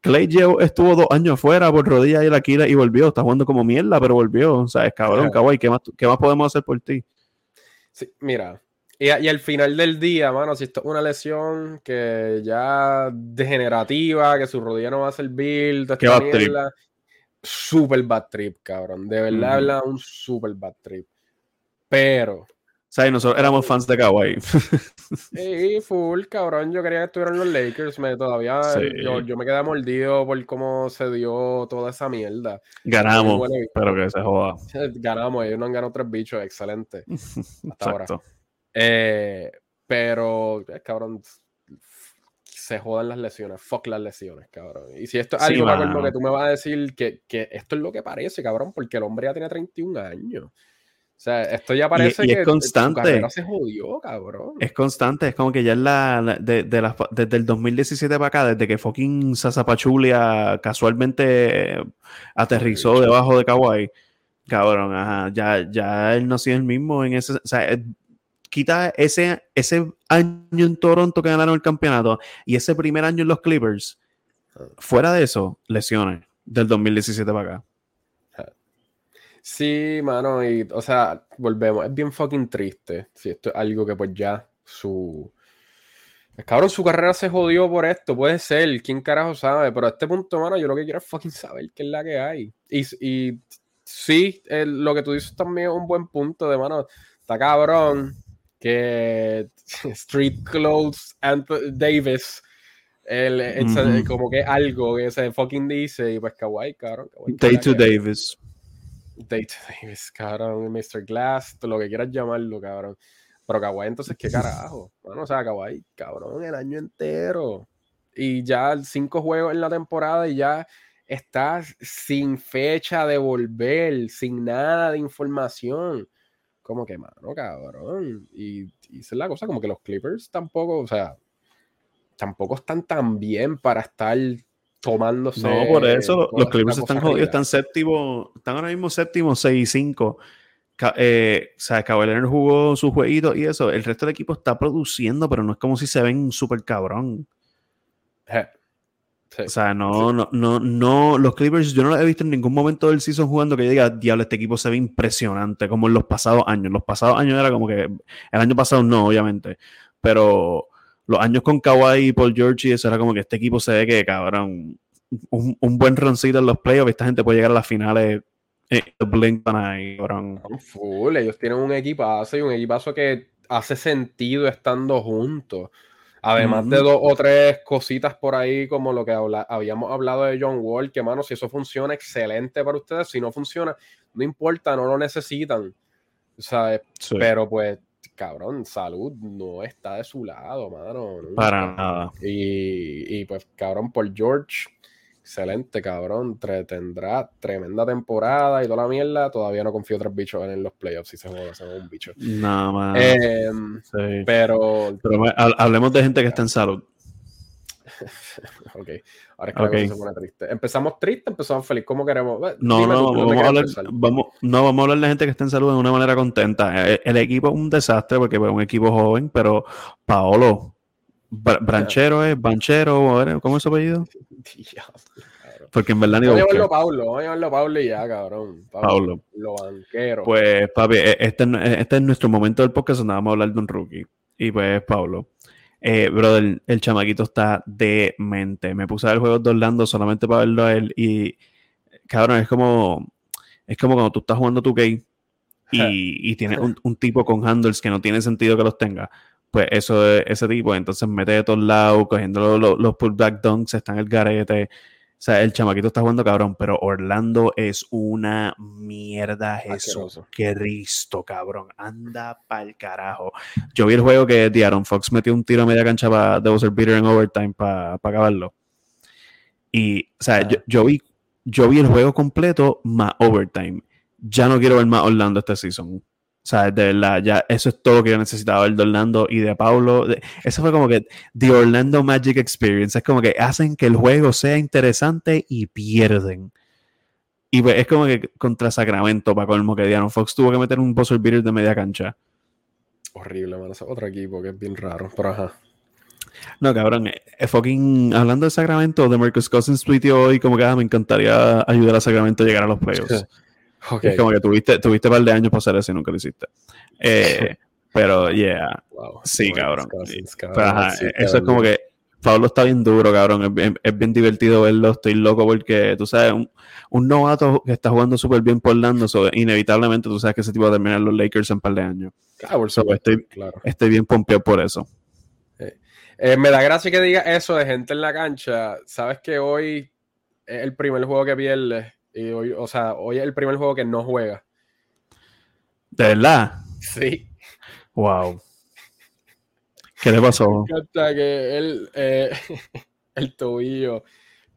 Clay estuvo dos años fuera por rodilla y la Aquila y volvió. Está jugando como mierda, pero volvió. O sea, es cabrón. ¿Qué más, ¿Qué más podemos hacer por ti? Sí, mira, y, al final del día, mano, si esto es una lesión que ya degenerativa, que su rodilla no va a servir, Qué bad trip. Super bad trip, cabrón. De verdad, un super bad trip. Pero. O nosotros éramos fans de Kawhi. sí, full, cabrón. Yo quería que estuvieran los Lakers. Me, todavía yo, me quedé mordido por cómo se dio toda esa mierda. Ganamos, pero que se joda. Ganamos, ellos no han ganado tres bichos. Excelente. Hasta ahora. Eh, pero, eh, cabrón, se jodan las lesiones. Fuck las lesiones, cabrón. Y si esto es algo sí, que tú me vas a decir que, que, esto es lo que parece, cabrón, porque el hombre ya tiene 31 años. O sea, esto ya parece que es constante. se jodió, cabrón. Es constante, es como que ya es la, de, de la, desde el 2017 para acá, desde que fucking Sasa Pachulia casualmente aterrizó debajo de Kawhi, cabrón, ajá, ya, ya él no sigue el mismo en ese, o sea, quita ese, ese año en Toronto que ganaron el campeonato y ese primer año en los Clippers, fuera de eso, lesiones del 2017 para acá. Sí, mano, y o sea, volvemos, es bien fucking triste. Si esto es algo que pues ya su. Cabrón, su carrera se jodió por esto, puede ser, quién carajo sabe, pero a este punto, mano, yo lo que quiero es fucking saber qué es la que hay. Y, y sí, lo que tú dices también es un buen punto de, mano, está cabrón, que Street Clothes Davis, el, como que algo que se fucking dice, y pues kawaii, cabrón. Day to Davis. Day to Davis, cabrón, Mr. Glass, lo que quieras llamarlo, cabrón. Pero kawaii, entonces, ¿qué carajo? Bueno, o sea, kawaii, cabrón, el año entero. Y ya cinco juegos en la temporada y ya estás sin fecha de volver, sin nada de información como que, mano, cabrón. Y, y esa es la cosa, como que los Clippers tampoco, o sea, tampoco están tan bien para estar tomándose. No, por eso los Clippers están jodidos, están séptimo, están ahora mismo séptimo, 6 y 5. Eh, o sea, Leonard jugó su jueguito y eso. El resto del equipo está produciendo, pero no es como si se ven súper cabrón. O sea, no, no, no, no, los Clippers yo no los he visto en ningún momento del season jugando que diga, diablo, este equipo se ve impresionante, como en los pasados años. Los pasados años era como que, el año pasado no, obviamente, pero los años con Kawhi y Paul George y eso era como que este equipo se ve que, cabrón, un, un buen roncito en los playoffs, esta gente puede llegar a las finales eh, Blink ahí, cabrón. Full, ellos tienen un equipazo y un equipazo que hace sentido estando juntos. Además de dos o tres cositas por ahí, como lo que habíamos hablado de John Wall, que mano, si eso funciona, excelente para ustedes. Si no funciona, no importa, no lo necesitan. ¿Sabes? Pero pues, cabrón, salud no está de su lado, mano. Para nada. Y, y pues, cabrón, por George excelente, cabrón. tendrá tremenda temporada y toda la mierda. Todavía no confío tres bichos en los playoffs si se juega, se un bicho. Nada más. Em, pero. Pero hablemos de gente que está en salud. ok, ahora es que se pone triste. Empezamos triste, empezamos feliz. ¿Cómo queremos? No, no, vamos a hablar, vamos, no, vamos a hablar de gente que está en salud de una manera contenta. El, el equipo es un desastre porque es un equipo joven, pero Paolo, Branchero es, Banchero, ¿cómo es su apellido? Porque en verdad ni Voy a llamarlo Pablo, voy a llamarlo Pablo y ya, cabrón. Pablo. Lo banquero. Pues, papi, e, este, este, es nuestro momento del podcast donde vamos a hablar de un rookie. Y pues, Pablo. Eh, brother, el chamaquito está demente. Me puse a ver juegos de Orlando solamente para verlo a él. Y, cabrón, es como, es como cuando tú estás jugando tu game y, y tienes un, un, tipo con handles que no tiene sentido que los tenga pues eso es ese tipo, entonces mete de todos lados, cogiendo los, los, pullback dunks, está en el garete. O sea, el chamaquito está jugando cabrón, pero Orlando es una mierda, Jesús. Cristo, cabrón. Anda pa'l carajo. Yo vi el juego que Aaron Fox metió un tiro a media cancha para de ser beater en overtime para acabarlo. Y, o sea, yo, yo, vi, yo vi el juego completo más overtime. Ya no quiero ver más Orlando este season. O sea, de verdad, ya eso es todo lo que yo necesitaba ver de Orlando y de Paulo. eso fue como que The Orlando Magic Experience. Es como que hacen que el juego sea interesante y pierden. Y pues es como que contra Sacramento, para colmo que Diano Fox tuvo que meter un buzzer beater de media cancha. Horrible, mano. otro equipo que es bien raro, pero ajá. No, cabrón, eh, fucking, hablando de Sacramento, de Marcus Cousins tuiteó hoy como que ah, me encantaría ayudar a Sacramento a llegar a los playoffs. Es como que tuviste, tuviste un par de años para hacer eso y nunca lo hiciste. Eh, pero, yeah. Sí, cabrón. eso es como que Pablo está bien duro, cabrón. Es, bien divertido verlo. Estoy loco porque, tú sabes, un, novato que está jugando súper bien por Lando, inevitablemente tú sabes que ese tipo va a terminar los Lakers en un par de años. Claro, estoy, claro. estoy bien pompeado por eso. Eh, me da gracia que diga eso de gente en la cancha. Sabes que hoy es el primer juego que pierde y hoy, o sea, hoy es el primer juego que no juega. ¿De verdad? Sí. Wow. ¿Qué le pasó? que él, eh, el tobillo,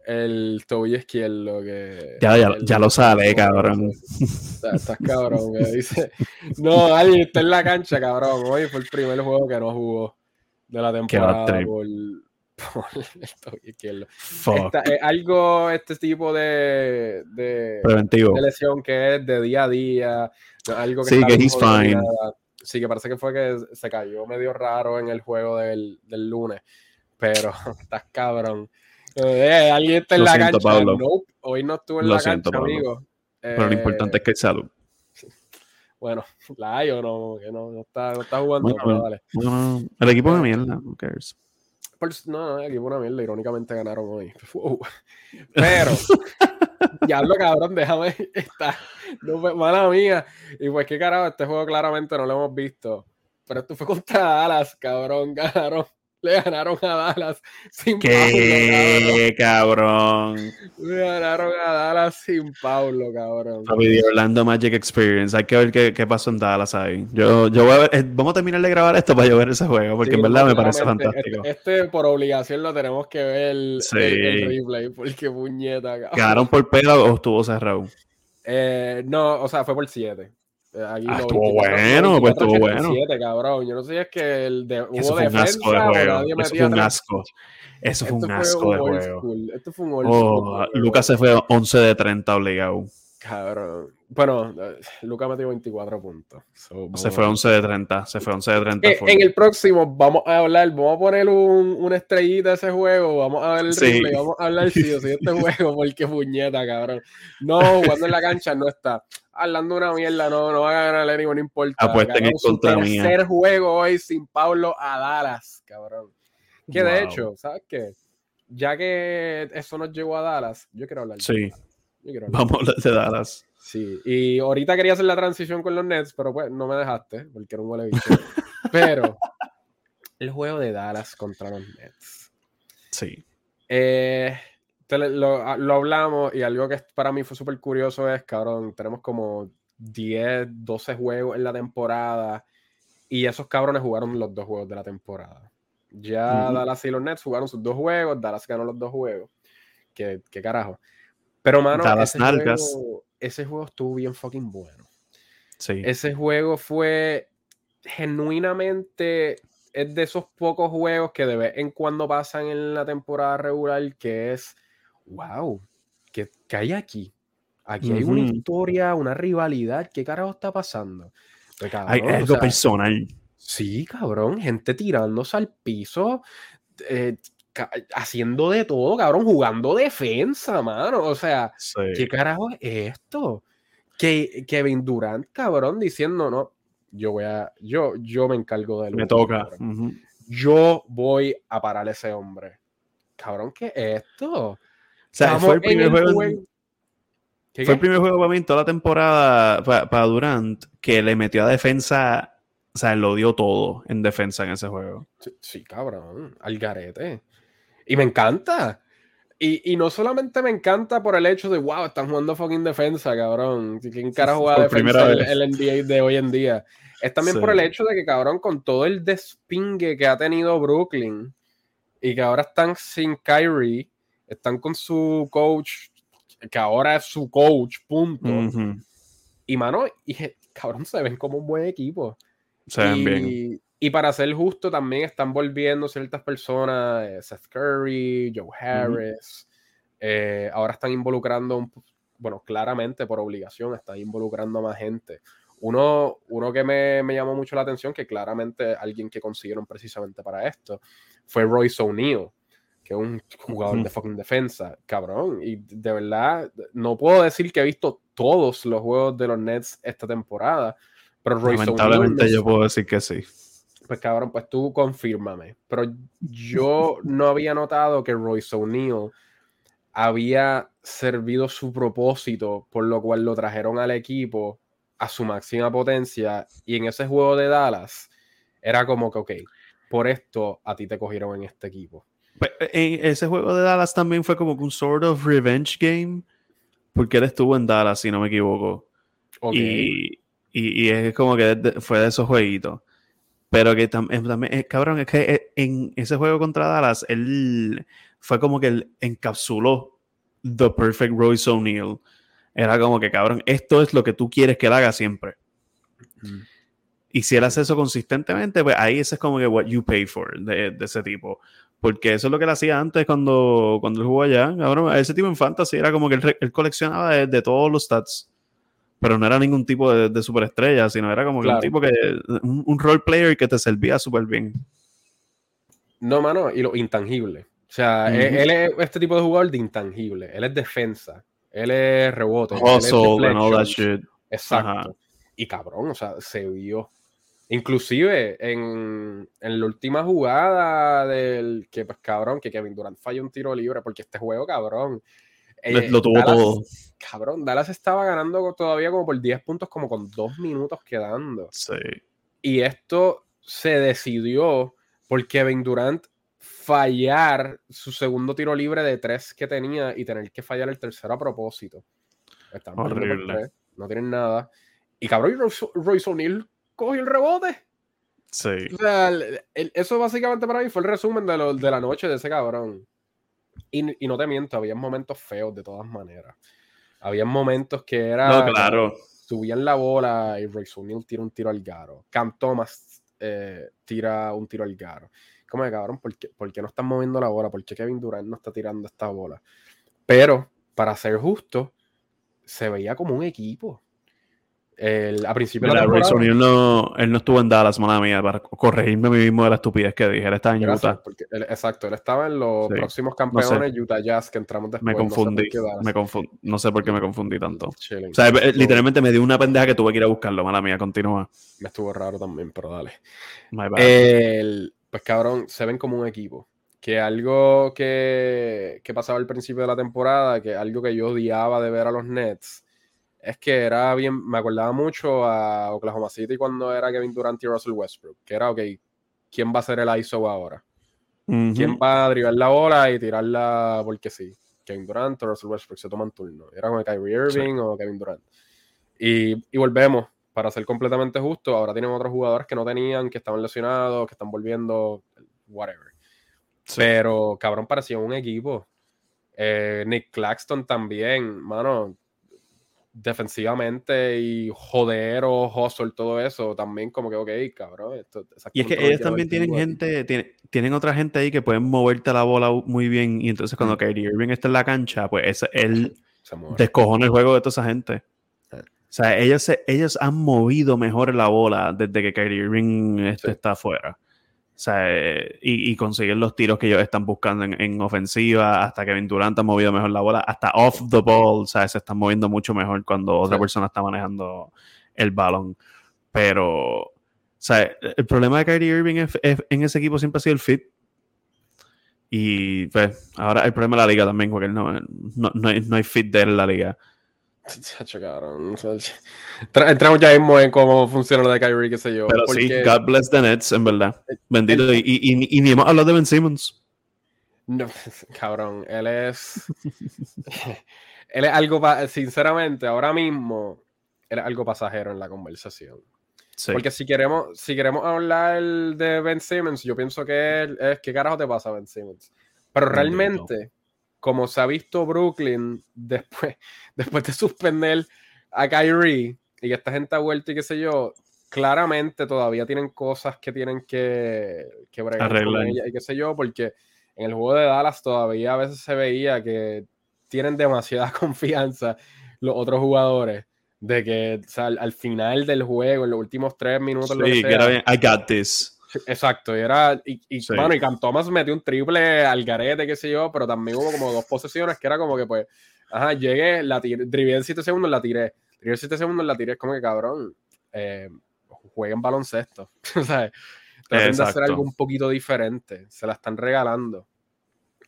el tobillo izquierdo que... Ya, ya, ya lo sabe, cabrón. Estás cabrón, me dice. No, alguien está en la cancha, cabrón. Hoy fue el primer juego que no jugó de la temporada por, algo, este tipo de, de, lesión que es de día a día, algo que sí, que he's fine. Sí, que parece que fue que se cayó medio raro en el juego del, del lunes, pero estás cabrón. Eh, alguien está en la cancha. hoy no estuvo en la cancha, amigo. pero lo importante es que hay salud. Bueno, la hay o no, que no, no, está, no está jugando. vale. el equipo de mierda, who cares? No, aquí fue una mierda, irónicamente ganaron hoy. Pero, ya lo cabrón, déjame estar. No, mala mía. Y pues qué carajo, este juego claramente no lo hemos visto. Pero esto fue contra Dallas, cabrón, ganaron le ganaron a Dallas sin ¿Qué, cabrón? Le ganaron a Dallas sin Paulo, cabrón. Orlando Magic Experience. Hay que ver qué, qué, pasó en Dallas ahí. Yo, yo voy a ver, eh, vamos a terminar de grabar esto para yo ver ese juego, porque en verdad me parece fantástico. Este, este, por obligación lo tenemos que ver el, el, replay, porque puñeta, cabrón. ¿Ganaron por pelo o estuvo cerrado? Eh, no, o sea, fue por 7. Aquí ah, estuvo bueno, pues estuvo bueno. Cabrón. Yo no sé si es que el de, hubo Eso fue un asco de juego. Eso fue un asco. Eso fue un asco de juego. Esto fue un old oh, Lucas se fue 11 de 30 obligado. Cabrón. Bueno, eh, Lucas metió 24 puntos. se fue 11 de 30. Se fue 11 de 30. Eh, en el próximo vamos a hablar, vamos a poner un, una estrellita a ese juego. Vamos a ver el sí. replay, vamos a hablar sí o sí de este juego, porque puñeta, cabrón. No, jugando en la cancha no está. Hablando una mierda, no, no va a ganar ni no importa. Apuesten en contra mía. tercer juego hoy sin Pablo a Dallas, cabrón. Que de hecho, ¿sabes qué? Ya que eso nos llevó a Dallas, yo quiero hablar. Sí. Vamos a hablar de Dallas. Sí, y ahorita quería hacer la transición con los Nets, pero pues no me dejaste, porque era un huele bicho. pero el juego de Dallas contra los Nets. Sí. Eh, lo, lo, hablamos y algo que para mí fue súper curioso es, cabrón, tenemos como 10, 12 juegos en la temporada y esos cabrones jugaron los dos juegos de la temporada. Ya Dallas y los Nets jugaron sus dos juegos, Dallas ganó los dos juegos. ¿Qué, qué carajo? Pero, mano, ese juego, ese juego, estuvo bien fucking bueno. Sí. Ese juego fue genuinamente. Es de esos pocos juegos que de vez en cuando pasan en la temporada regular que es. ¡Wow! ¿Qué, hay aquí? Aquí hay una historia, una rivalidad. ¿Qué carajo está pasando? Pues, hay algo personal. Sí, cabrón. Gente tirándose al piso. Eh, haciendo de todo, cabrón, jugando defensa, mano. O sea, ¿qué carajo es esto? Que Kevin Durant, cabrón, diciendo, no, yo voy a, yo, yo me encargo de Me toca. Yo voy a parar a ese hombre. Cabrón, ¿qué es esto? O sea, fue el primer juego. fue el primer juego para mí en toda la temporada para, Durant que le metió a defensa o sea, lo dio todo en defensa en ese juego. Sí, sí cabrón. Al garete. Y me encanta. Y, y, no solamente me encanta por el hecho de, wow, están jugando fucking defensa, cabrón. ¿Quién cara juega defensa el, el, NBA de hoy en día? Es también por el hecho de que, cabrón, con todo el despingue que ha tenido Brooklyn y que ahora están sin Kyrie, están con su coach, que ahora es su coach, punto. Y, mano, y, cabrón, se ven como un buen equipo. Se ven bien. Y para ser justo, también están volviendo ciertas personas, eh, Seth Curry, Joe Harris, eh, ahora están involucrando, bueno, claramente por obligación, están involucrando a más gente. Uno, uno que me, me, llamó mucho la atención, que claramente alguien que consiguieron precisamente para esto, fue Royce O'Neal, que es un jugador de fucking defensa, cabrón. Y de verdad, no puedo decir que he visto todos los juegos de los Nets esta temporada, pero Royce Lamentablemente yo puedo decir que sí. Pues cabrón, pues tú confírmame. Pero yo no había notado que Royce O'Neill había servido su propósito, por lo cual lo trajeron al equipo a su máxima potencia. Y en ese juego de Dallas era como que, ok, por esto a ti te cogieron en este equipo. Pues, en ese juego de Dallas también fue como un sort of revenge game, porque él estuvo en Dallas, si no me equivoco. Y, y, es como que fue de esos jueguitos. Pero que también, cabrón, es que eh, en ese juego contra Dallas, él fue como que él encapsuló The Perfect Royce O'Neill. Era como que, cabrón, esto es lo que tú quieres que él haga siempre. Y si él hace eso consistentemente, pues ahí ese es como que what you pay for de, ese tipo. Porque eso es lo que él hacía antes cuando, cuando él jugó allá. Cabrón, ese tipo en Fantasy era como que él, coleccionaba de, de, todos los stats pero no era ningún tipo de, superestrella, sino era como que un tipo que, un, role player que te servía súper bien. No, mano, y lo intangible. O sea, él, es este tipo de jugador de intangible. Él es defensa, él es rebote. Hustle and all that shit. Exacto. Y cabrón, o sea, se vio. Inclusive en, en, la última jugada del que, pues cabrón, que Kevin Durant falló un tiro libre, porque este juego, cabrón, eh, lo tuvo todo. Cabrón, Dallas estaba ganando todavía como por 10 puntos, como con dos minutos quedando. Sí. Y esto se decidió porque Kevin Durant fallar su segundo tiro libre de tres que tenía y tener que fallar el tercero a propósito. Horrible. no tienen nada. Y cabrón, Royce O'Neill cogió el rebote. Sí. O sea, eso básicamente para mí fue el resumen de, lo, de la noche de ese cabrón. Y, y, no te miento, había momentos feos de todas maneras. Había momentos que era. No, claro. subían la bola y Royce O'Neal tira un tiro al garo. Cam Thomas eh, tira un tiro al garo. Como de cabrón, ¿por qué, ¿por qué, no están moviendo la bola? ¿Por qué Kevin Durant no está tirando esta bola? Pero, para ser justo, se veía como un equipo. El, a principio de la temporada. Él no, él no estuvo en Dallas, mala mía, para corregirme a mí mismo de la estupidez que dije. Él estaba en Utah. exacto, él estaba en los próximos campeones Utah Jazz que entramos después. Me confundí. No sé, me confundí, no sé por qué me confundí tanto. O sea, literalmente me dio una pendeja que tuve que ir a buscarlo, mala mía, continúa. Me estuvo raro también, pero dale. El, pues cabrón, se ven como un equipo. Que algo que, que pasaba al principio de la temporada, que algo que yo odiaba de ver a los Nets es que era bien, me acordaba mucho a Oklahoma City cuando era Kevin Durant y Russell Westbrook, que era, ok, ¿quién va a ser el ISO ahora? ¿Quién va a drivar la bola y tirarla porque sí? Kevin Durant o Russell Westbrook se toman turno. Era como Kyrie Irving o Kevin Durant. Y, y, volvemos, para ser completamente justo, ahora tienen otros jugadores que no tenían, que estaban lesionados, que están volviendo, whatever. Pero, cabrón, parecía un equipo. Eh, Nick Claxton también, mano, defensivamente y joder o hustle, todo eso, también como que, ok, cabrón. Esto, y es que ellos también tienen gente, tienen, otra gente ahí que pueden moverte la bola muy bien y entonces cuando Kyrie Irving está en la cancha, pues él descojona el juego de toda esa gente. O sea, ellos, ellos han movido mejor la bola desde que Kyrie Irving este está afuera. O sea, eh, y, conseguir los tiros que ellos están buscando en, ofensiva, hasta que Durant ha movido mejor la bola, hasta off the ball, o sea, se están moviendo mucho mejor cuando otra persona está manejando el balón. Pero, o sea, el problema de Kyrie Irving en ese equipo siempre ha sido el fit. Y pues, ahora el problema de la liga también, porque no, no, no, hay, no hay fit de él en la liga. Entramos ya mismo en cómo funciona lo de Kyrie, qué sé yo. Pero sí, God bless the Nets, en verdad. Bendito. y, y, y, ni hemos hablado de Ben Simmons. No, cabrón, él es. él es algo. Sinceramente, ahora mismo, él es algo pasajero en la conversación. Porque si queremos, si queremos hablar de Ben Simmons, yo pienso que es. ¿Qué carajo te pasa, Ben Simmons? Pero realmente como se ha visto Brooklyn después, después de suspender a Kyrie y que esta gente ha vuelto y qué sé yo, claramente todavía tienen cosas que tienen que, que bregar ella y qué sé yo, porque en el juego de Dallas todavía a veces se veía que tienen demasiada confianza los otros jugadores de que al, final del juego, en los últimos tres minutos, sí, lo que, I got this. Exacto, y era, y, y bueno, y Thomas metió un triple al garete, qué sé yo, pero también hubo como dos posesiones que era como que pues, ajá, llegué, la tiré, driblé en 7 segundos, la tiré, driblé 7 segundos, la tiré, es como que cabrón, eh, jueguen baloncesto, o sea, traten de hacer algo un poquito diferente, se la están regalando,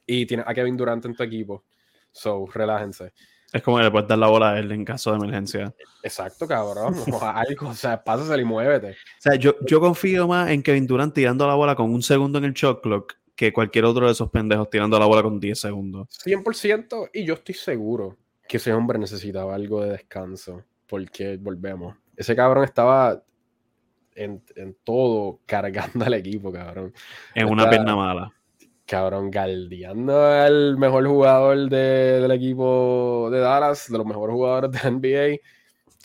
y tiene a Kevin Durant en tu equipo, so, relájense. Es como que le puedes dar la bola a él en caso de emergencia. Exacto, cabrón. O algo, o sea, pásaselo y muévete. O sea, yo, yo confío más en Kevin Durant tirando la bola con un segundo en el shot clock que cualquier otro de esos pendejos tirando la bola con 10 segundos. 100% y yo estoy seguro que ese hombre necesitaba algo de descanso. Porque volvemos. Ese cabrón estaba en, todo cargando al equipo, cabrón. En una pierna mala cabrón, galdeando al mejor jugador del equipo de Dallas, de los mejores jugadores de NBA.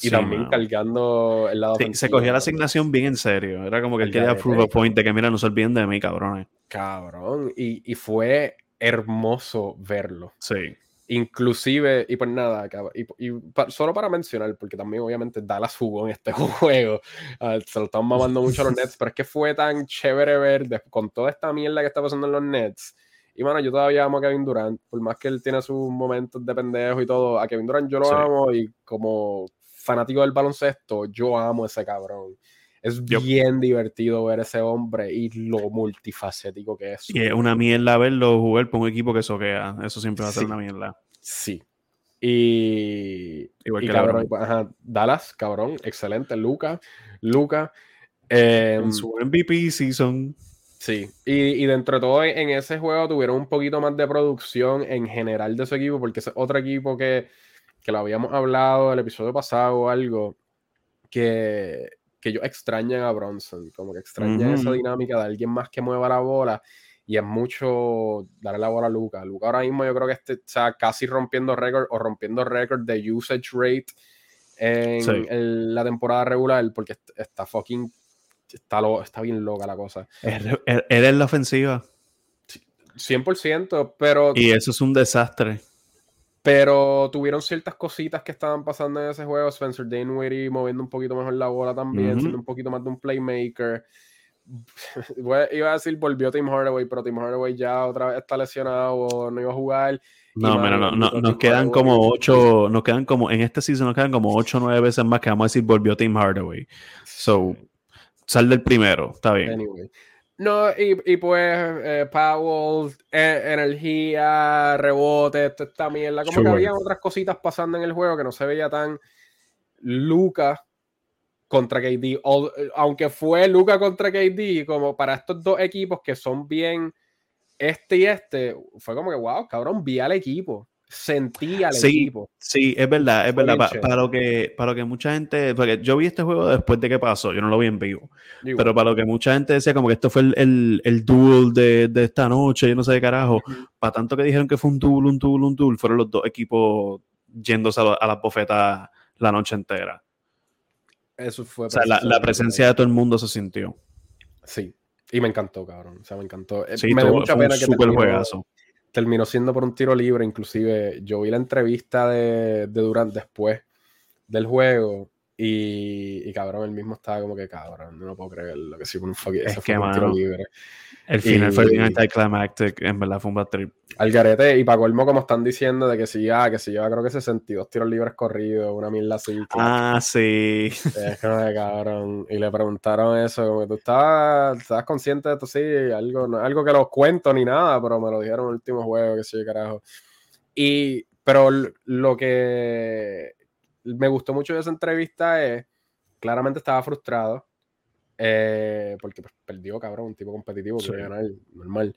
Y también cargando el lado sí, Se cogía la asignación bien en serio. Era como que él quería prove a point de que, mira, no se olviden de mí, cabrones. Cabrón. Y, y fue hermoso verlo. Sí. Inclusive, y pues nada, y, y solo para mencionar, porque también obviamente Dallas jugó en este juego, ah, se lo están mamando mucho a los Nets, pero es que fue tan chévere ver con toda esta mierda que está pasando en los Nets. Y bueno, yo todavía amo a Kevin Durant, por más que él tiene sus momentos de pendejo y todo, a Kevin Durant yo lo amo y como fanático del baloncesto, yo amo a ese cabrón. Es bien divertido ver ese hombre y lo multifacético que es. Y es una mierda verlo jugar por un equipo que soquea. Eso siempre va a ser una mierda. Sí. Y. Igual que cabrón, Dallas, cabrón, excelente. Luca, Luca. en em, su MVP season. Sí, y, y, dentro de todo en ese juego tuvieron un poquito más de producción en general de su equipo, porque es otro equipo que, que lo habíamos hablado el episodio pasado o algo, que que ellos extrañan a Bronson, como que extrañan esa dinámica de alguien más que mueva la bola y es mucho darle la bola a Luca. Luca ahora mismo yo creo que está casi rompiendo récord o rompiendo récord de usage rate en la temporada regular porque está fucking. Está, está bien loca la cosa. Eres la ofensiva. 100%, pero. Y eso es un desastre. Pero tuvieron ciertas cositas que estaban pasando en ese juego. Spencer Dinwiddie moviendo un poquito mejor la bola también, siendo un poquito más de un playmaker. Iba a decir volvió Tim Hardaway, pero Tim Hardaway ya otra vez está lesionado, no iba a jugar. No, mira, no, no, nos quedan como ocho, nos quedan como, en este season nos quedan como ocho o nueve veces más que vamos a decir volvió Tim Hardaway. So, sal del primero, está bien. No, y, y pues eh, Powell, e, energía, rebote, esta mierda. Como que había otras cositas pasando en el juego que no se veía tan Luca contra KD. aunque fue Luca contra KD, como para estos dos equipos que son bien este y este, fue como que, wow, cabrón, vi al equipo sentía al equipo. Sí, es verdad, es verdad. para, lo que, para lo que mucha gente. Porque yo vi este juego después de que pasó, yo no lo vi en vivo. Pero para lo que mucha gente decía, como que esto fue el, el, el duel de, de, esta noche, yo no sé de carajo. Para tanto que dijeron que fue un duel, un duel, un duel, fueron los dos equipos yéndose a, la las bofetas la noche entera. Eso fue. O sea, la, la, presencia de todo el mundo se sintió. Sí. Y me encantó, cabrón. O sea, me encantó. Eh, me dio mucha pena que super juegazo terminó siendo por un tiro libre. Inclusive yo vi la entrevista de, de Durant después del juego y, y, cabrón, él mismo estaba como que cabrón, no puedo creer lo que sí fue un, es que, un tiro libre. El final fue bien anticlimactic, en verdad fue un bad trip. Al garete, y para colmo, como están diciendo, de que si ya, que si lleva creo que 62 tiros libres corridos, una mierda así. ah, sí. Es que no cabrón. Y le preguntaron eso, como que tú estabas, estabas consciente de esto, sí, algo, no, algo que los cuento ni nada, pero me lo dijeron en el último juego, que sí, carajo. Y, pero lo que me gustó mucho de esa entrevista es, claramente estaba frustrado, eh, porque pues, perdió, cabrón, un tipo competitivo, que ganar normal.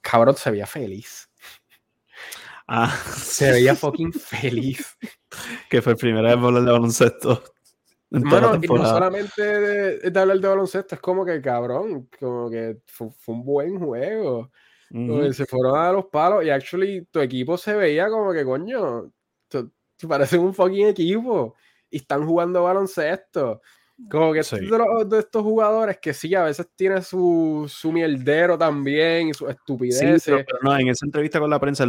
Cabrón, se veía feliz. Ah, se veía fucking feliz. que fue el primer vez hablar de baloncesto. Bueno, y no solamente de, hablar de baloncesto, es como que cabrón, como que fue, un buen juego. Se fueron a los palos y actually tu equipo se veía como que coño, parecen un fucking equipo y están jugando baloncesto. Como que de, estos jugadores que sí, a veces tiene su, su mierdero también y su estupidez. pero, no, en esa entrevista con la prensa,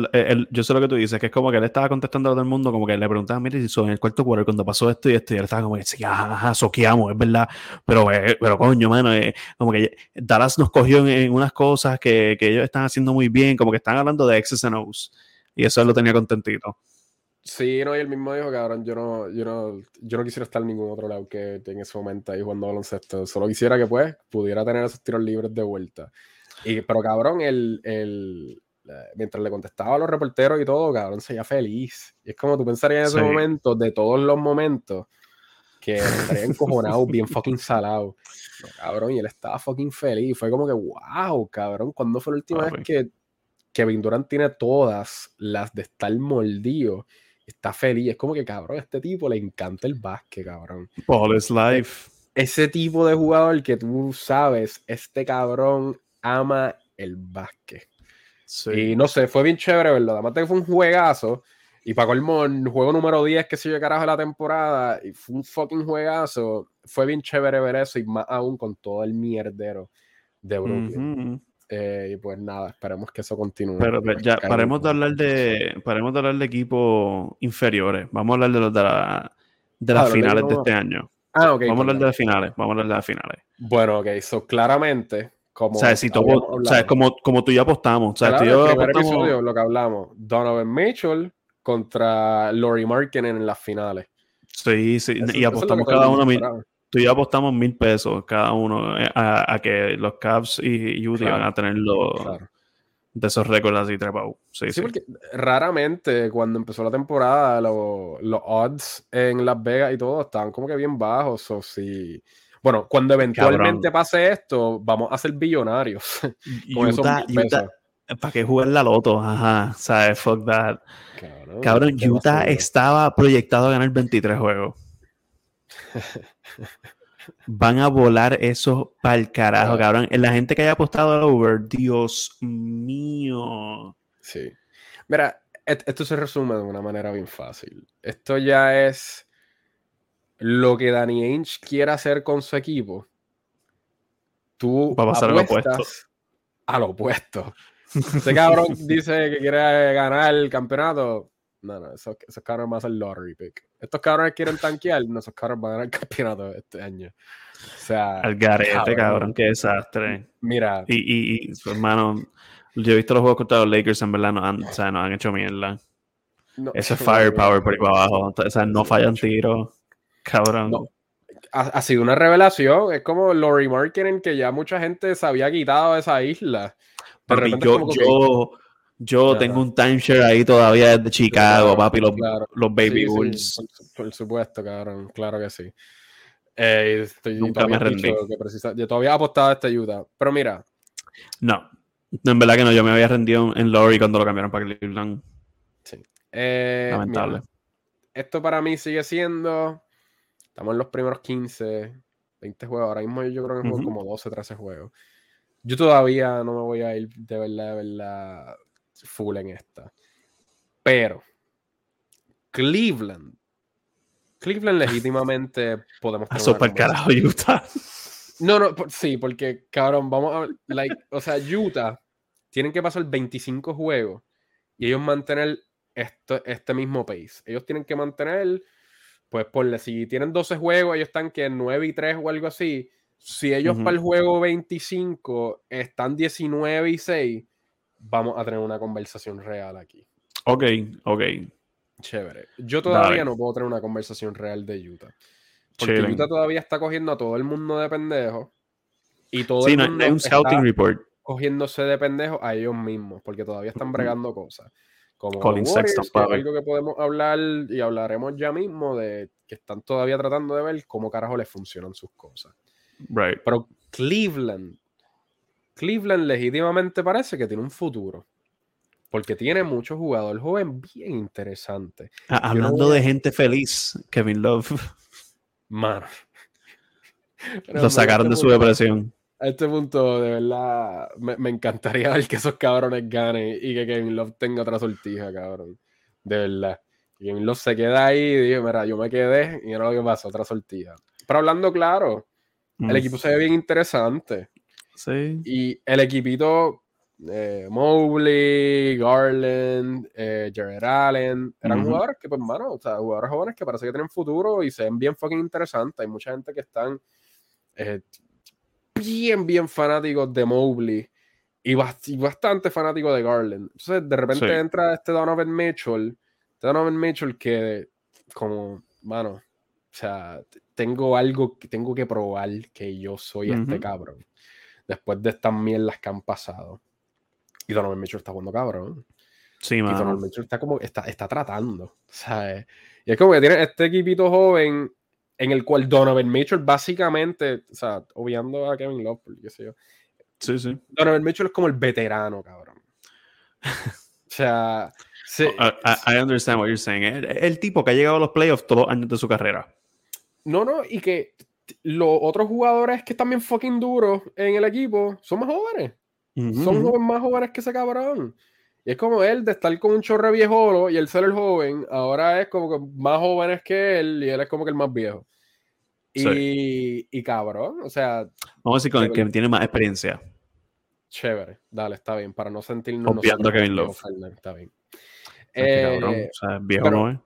yo sé lo que tú dices, que es como que él estaba contestando a todo el mundo, como que le preguntaban, mire, si en el cuarto quarter cuando pasó esto y esto, y él estaba como que, sí, ajá, soqueamos, es verdad, pero, eh, pero coño, mano, eh, como que Dallas nos cogió en, unas cosas que, que, ellos están haciendo muy bien, como que están hablando de X's and O's, y eso él lo tenía contentito. Sí, no, y él mismo dijo, cabrón, yo no, yo no, yo no quisiera estar en ningún otro lado que en ese momento ahí jugando baloncesto. Solo quisiera que pues pudiera tener esos tiros libres de vuelta. Y, pero cabrón, el, el, mientras le contestaba a los reporteros y todo, cabrón, se veía feliz. Y es como tú pensarías en ese momento, de todos los momentos, que estaría encojonado, bien fucking salado. cabrón, y él estaba fucking feliz. Fue como que, wow, cabrón, ¿cuándo fue la última vez que Kevin Durant tiene todas las de estar mordido? Está feliz. Es como que, cabrón, a este tipo le encanta el básquet, cabrón. All is life. Ese tipo de jugador que tú sabes, este cabrón ama el básquet. Y no sé, fue bien chévere verlo. Además de que fue un juegazo. Y para colmo, el juego número 10 que se yo carajo de la temporada, y fue un fucking juegazo. Fue bien chévere ver eso, y más aún con todo el mierdero de Brooklyn. Eh, y pues nada, esperemos que eso continúe. Pero pues, ya, paremos de hablar de, paremos de hablar de equipos inferiores. Vamos a hablar de los de, la, de las ah, finales de este año. Ah, ok. Vamos a hablar de las finales. Vamos a hablar de las finales. Bueno, ok. So, claramente, como. O sea, si o sea, como, como tú ya apostamos. O sea, tú yo apostamos... lo que hablamos. Donovan Mitchell contra Lori Markin en las finales. Sí, sí. y apostamos cada uno tú y yo apostamos mil pesos cada uno eh, a, que los Cavs y Utah van a tener los, de esos récords así trepados. Sí, sí, porque raramente cuando empezó la temporada los odds en Las Vegas y todo estaban como que bien bajos. O si... Bueno, cuando eventualmente pase esto, vamos a ser billonarios. con Utah, ¿Para qué jugar la loto? Ajá, ¿sabes? Fuck that. Cabrón, Utah estaba proyectado a ganar 23 juegos. Van a volar eso para el carajo, cabrón. La gente que haya apostado al over, Dios mío. Sí. Mira, esto se resume de una manera bien fácil. Esto ya es lo que Danny Ainge quiere hacer con su equipo, tú Va a pasar apuestas al opuesto. Este cabrón dice que quiere ganar el campeonato. No, no, esos, esos cabrones van a ser lottery pick. Estos cabrones quieren tanquear, no, esos cabrones van a ganar el campeonato este año. O sea. Al garete, cabrón, qué desastre. Mira. Y, y, hermano, yo he visto los juegos contra los Lakers, en verdad, no han, o sea, no han hecho mierda. No, Eso es firepower por ahí para abajo. O sea, no fallan tiros. Cabrón. No. Ha, ha, sido una revelación. Es como lo remarketing que ya mucha gente se había quitado de esa isla. Papi, yo, yo, que... yo tengo un timeshare ahí todavía desde Chicago, claro, papi, los, claro. los Baby sí, Bulls. Sí, por, por, supuesto, cabrón, claro que sí. Eh, estoy, Nunca me rendí. Que precisa, yo todavía apostado a esta ayuda. Pero mira. No, en verdad que no, yo me había rendido en Lowry cuando lo cambiaron para Cleveland. Sí. Eh, Lamentable. Mira, esto para mí sigue siendo. Estamos en los primeros 15, 20 juegos. Ahora mismo yo creo que juego uh -huh. como 12, 13 juegos. Yo todavía no me voy a ir de verdad, de verdad full en esta. Pero Cleveland. Cleveland legítimamente podemos tener Super carajo Utah. No, no, sí, porque cabrón, vamos a like, o sea, Utah tienen que pasar 25 juegos y ellos mantener esto, este mismo pace. Ellos tienen que mantener pues ponle si tienen 12 juegos, ellos están que 9 y 3 o algo así si ellos uh -huh. para el juego 25 están 19 y 6, vamos a tener una conversación real aquí. Ok, ok. Chévere. Yo todavía Dale. no puedo tener una conversación real de Utah. Porque. Utah todavía está cogiendo a todo el mundo de pendejos. Y todo sí, el no, mundo hay un scouting report. cogiéndose de pendejos a ellos mismos, porque todavía están bregando cosas. Como Colin Warriors, Sexton, que algo que podemos hablar y hablaremos ya mismo de que están todavía tratando de ver cómo carajo les funcionan sus cosas. Right. Pero Cleveland, Cleveland legítimamente parece que tiene un futuro. Porque tiene muchos jugadores joven bien interesantes. Ah, hablando no de gente feliz, Kevin Love. Mano. Lo sacaron este de su depresión. A este punto, de verdad, me, me, encantaría ver que esos cabrones ganen y que Kevin Love tenga otra sortija, cabrón. De verdad. Y Kevin Love se queda ahí y dice, mira, yo me quedé y mira lo que pasa, otra sortija. Pero hablando claro, el equipo se ve bien interesante. Sí. Y el equipito, eh, Mobley, Garland, eh, Jared Allen, eran uh -huh. jugadores que, pues, mano, o sea, jugadores jóvenes que parece que tienen futuro y se ven bien fucking interesantes. Hay mucha gente que están eh, bien, bien fanáticos de Mobley y, bast y, bastante fanáticos de Garland. Entonces, de repente sí. entra este Donovan Mitchell, este Donovan Mitchell que, como, mano, o sea, tengo algo que tengo que probar que yo soy uh -huh. este cabrón. Después de estas mierdas que han pasado. Y Donovan Mitchell está jugando cabrón. Sí, man. Y Donovan Mitchell está como, está, está tratando, ¿sabes? Y es como que tiene este equipito joven en el cual Donovan Mitchell básicamente, o sea, obviando a Kevin Love, qué sé yo. Sí, sí. Donovan Mitchell es como el veterano, cabrón. o sea... Sí. I, I, understand what you're saying. El, el tipo que ha llegado a los playoffs todos los años de su carrera. No, no, y que los otros jugadores que están bien fucking duros en el equipo son más jóvenes. Uh -huh. Son jóvenes más jóvenes que ese cabrón. Y es como él de estar con un chorre viejolo y él ser el joven, ahora es como que más jóvenes que él y él es como que el más viejo. Y, sí. y cabrón, o sea. Vamos a decir con el que tiene más experiencia. Chévere, dale, está bien, para no sentirnos. Confiando a Kevin Love. Está bien. Eh, cabrón, o sea, viejo pero, no es.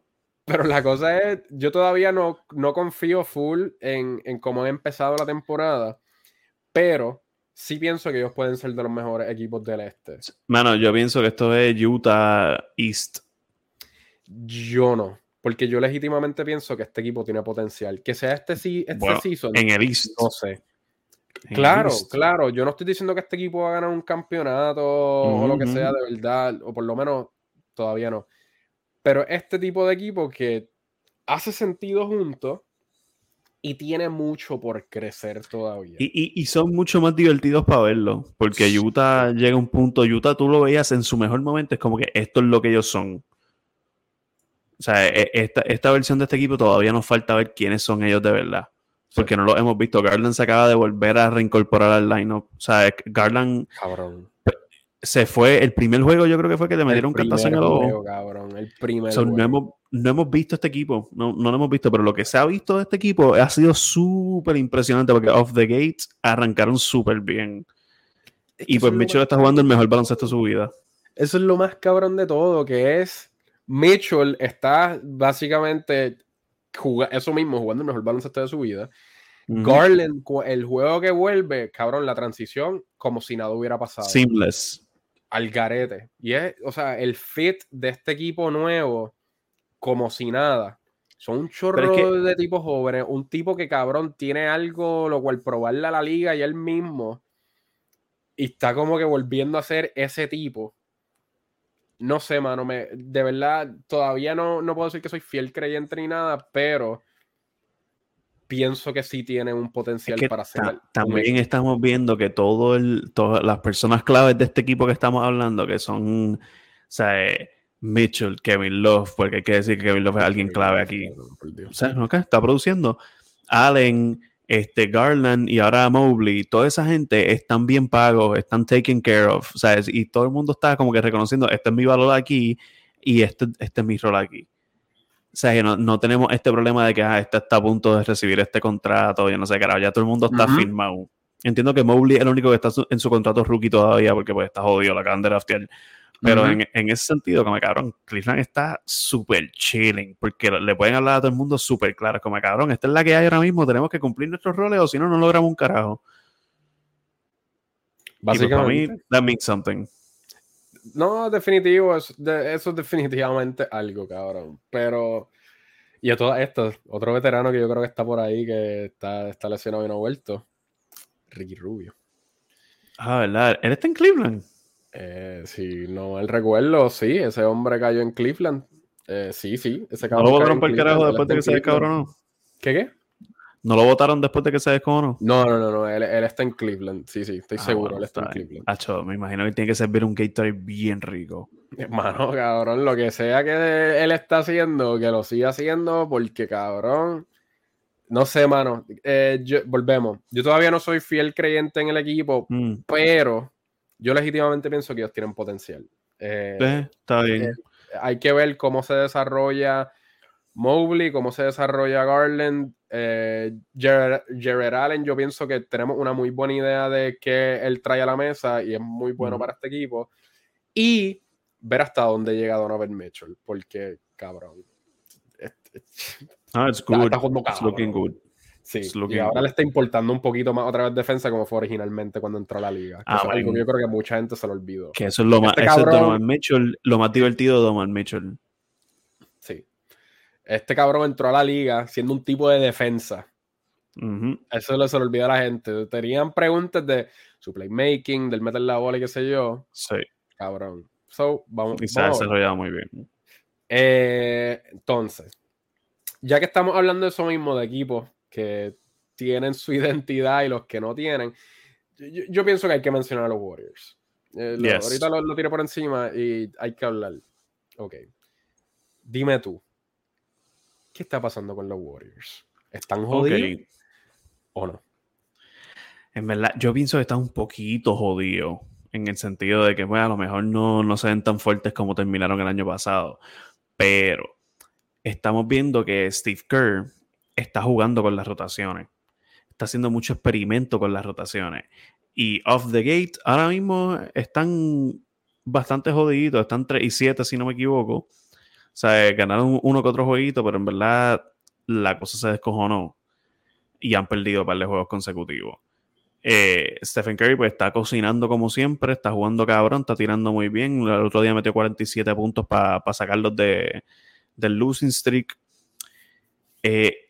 Pero la cosa es, yo todavía no, no confío full en, en cómo ha empezado la temporada, pero sí pienso que ellos pueden ser de los mejores equipos del este. Mano, yo pienso que esto es Utah East. Yo no, porque yo legítimamente pienso que este equipo tiene potencial. Que sea este, este bueno, season. En el East. No sé. En claro, claro. Yo no estoy diciendo que este equipo va a ganar un campeonato uh -huh. o lo que sea de verdad, o por lo menos todavía no. Pero este tipo de equipo que hace sentido juntos y tiene mucho por crecer todavía. Y, y, y, son mucho más divertidos para verlo, porque Utah llega a un punto, Utah tú lo veías en su mejor momento, es como que esto es lo que ellos son. O sea, e, esta, esta versión de este equipo todavía nos falta ver quiénes son ellos de verdad. Porque sí. no lo hemos visto. Garland se acaba de volver a reincorporar al lineup. O sea, Garland. Cabrón. Se fue el primer juego, yo creo que fue que le metieron un cartazo en el ojo. el primer no, hemos, no hemos visto este equipo, no, no lo hemos visto, pero lo que se ha visto de este equipo ha sido súper impresionante porque off the gates arrancaron súper bien. y pues Mitchell está jugando el mejor baloncesto de su vida. Eso es lo más cabrón de todo, que es Mitchell está básicamente eso mismo, jugando el mejor baloncesto de su vida. Garland, el juego que vuelve, cabrón, la transición, como si nada hubiera pasado. Seamless al garete. Y es, o sea, el fit de este equipo nuevo, como si nada. Son un chorro de tipos jóvenes, un tipo que cabrón tiene algo lo cual probarle a la liga y él mismo. Y está como que volviendo a ser ese tipo. No sé, mano, me, de verdad, todavía no, no puedo decir que soy fiel creyente ni nada, pero pienso que sí tiene un potencial para ser. también estamos viendo que todo el, todas las personas claves de este equipo que estamos hablando, que son, o sea, eh, Mitchell, Kevin Love, porque hay que decir que Kevin Love es alguien clave aquí. O sea, ¿no? está produciendo. Allen, este, Garland y ahora Mobley, toda esa gente están bien pagos, están taken care of, ¿sabes? Y todo el mundo está como que reconociendo, este es mi valor aquí y este, este es mi rol aquí. O sea, que no, tenemos este problema de que ah, este está a punto de recibir este contrato, ya no sé, carajo, ya todo el mundo está firmado. Entiendo que Mobley es el único que está en su contrato rookie todavía porque pues está jodido, la acaban de. Pero en, ese sentido, como cabrón, Cleveland está súper chilling porque le pueden hablar a todo el mundo súper claro. Como cabrón, esta es la que hay ahora mismo, tenemos que cumplir nuestros roles o si no, no logramos un carajo. Pues, Básicamente. para mí, that means something. No, definitivo, eso, eso es definitivamente algo, cabrón. Pero, y a todas estas, otro veterano que yo creo que está por ahí, que está, está lesionado y no ha vuelto, Ricky Rubio. Ah, ¿verdad? ¿Él está en Cleveland? Eh, si no el recuerdo, sí, ese hombre cayó en Cleveland. Eh, sí, sí, ese cabrón. ¿No lo votaron el carajo después de que se descabronó? ¿Qué qué? ¿No lo votaron después de que se descojonó? No, no, no, no. Él, está en Cleveland. Sí, sí, estoy ah, seguro. él está, en Cleveland. Acho, me imagino que tiene que servir un Gatorade bien rico. Hermano, cabrón, lo que sea que él está haciendo, que lo siga haciendo, porque cabrón. No sé, mano. Eh, volvemos. Yo todavía no soy fiel creyente en el equipo, mm. pero yo legítimamente pienso que ellos tienen potencial. Eh, eh, está bien. hay que ver cómo se desarrolla Mobley, cómo se desarrolla Garland, eh, Jared, Allen, yo pienso que tenemos una muy buena idea de que él trae a la mesa y es muy bueno para este equipo. Y ver hasta dónde llega Donovan Mitchell, porque, cabrón. Ah, it's good. It's looking good. Sí, y ahora le está importando un poquito más otra vez defensa como fue originalmente cuando entró a la liga. Ah, algo que yo creo que mucha gente se lo olvidó. Que eso es lo más, este Donovan Mitchell, lo más divertido de Donovan Mitchell. Este cabrón entró a la liga siendo un tipo de defensa. Eso le se lo olvida a la gente. Tenían preguntas de su playmaking, del meter la bola y qué sé yo. Sí. Cabrón. So, vamos. Y se ha desarrollado muy bien. Eh, entonces, ya que estamos hablando de eso mismo, de equipos que tienen su identidad y los que no tienen, yo, pienso que hay que mencionar a los Warriors. Eh, ahorita lo, lo tiro por encima y hay que hablar. Ok. Dime tú, ¿qué está pasando con los Warriors? ¿Están jodidos o no? En verdad, yo pienso que están un poquito jodidos en el sentido de que, bueno, a lo mejor no, no se ven tan fuertes como terminaron el año pasado, pero estamos viendo que Steve Kerr está jugando con las rotaciones, está haciendo mucho experimento con las rotaciones. Y off the gate ahora mismo están bastante jodidos, están 3 y 7 si no me equivoco sea, ganaron uno que otro jueguito, pero en verdad la cosa se descojonó y han perdido un par de juegos consecutivos. Eh, Stephen Curry pues está cocinando como siempre, está jugando cabrón, está tirando muy bien. El otro día metió 47 puntos para sacarlos de, del losing streak. Eh,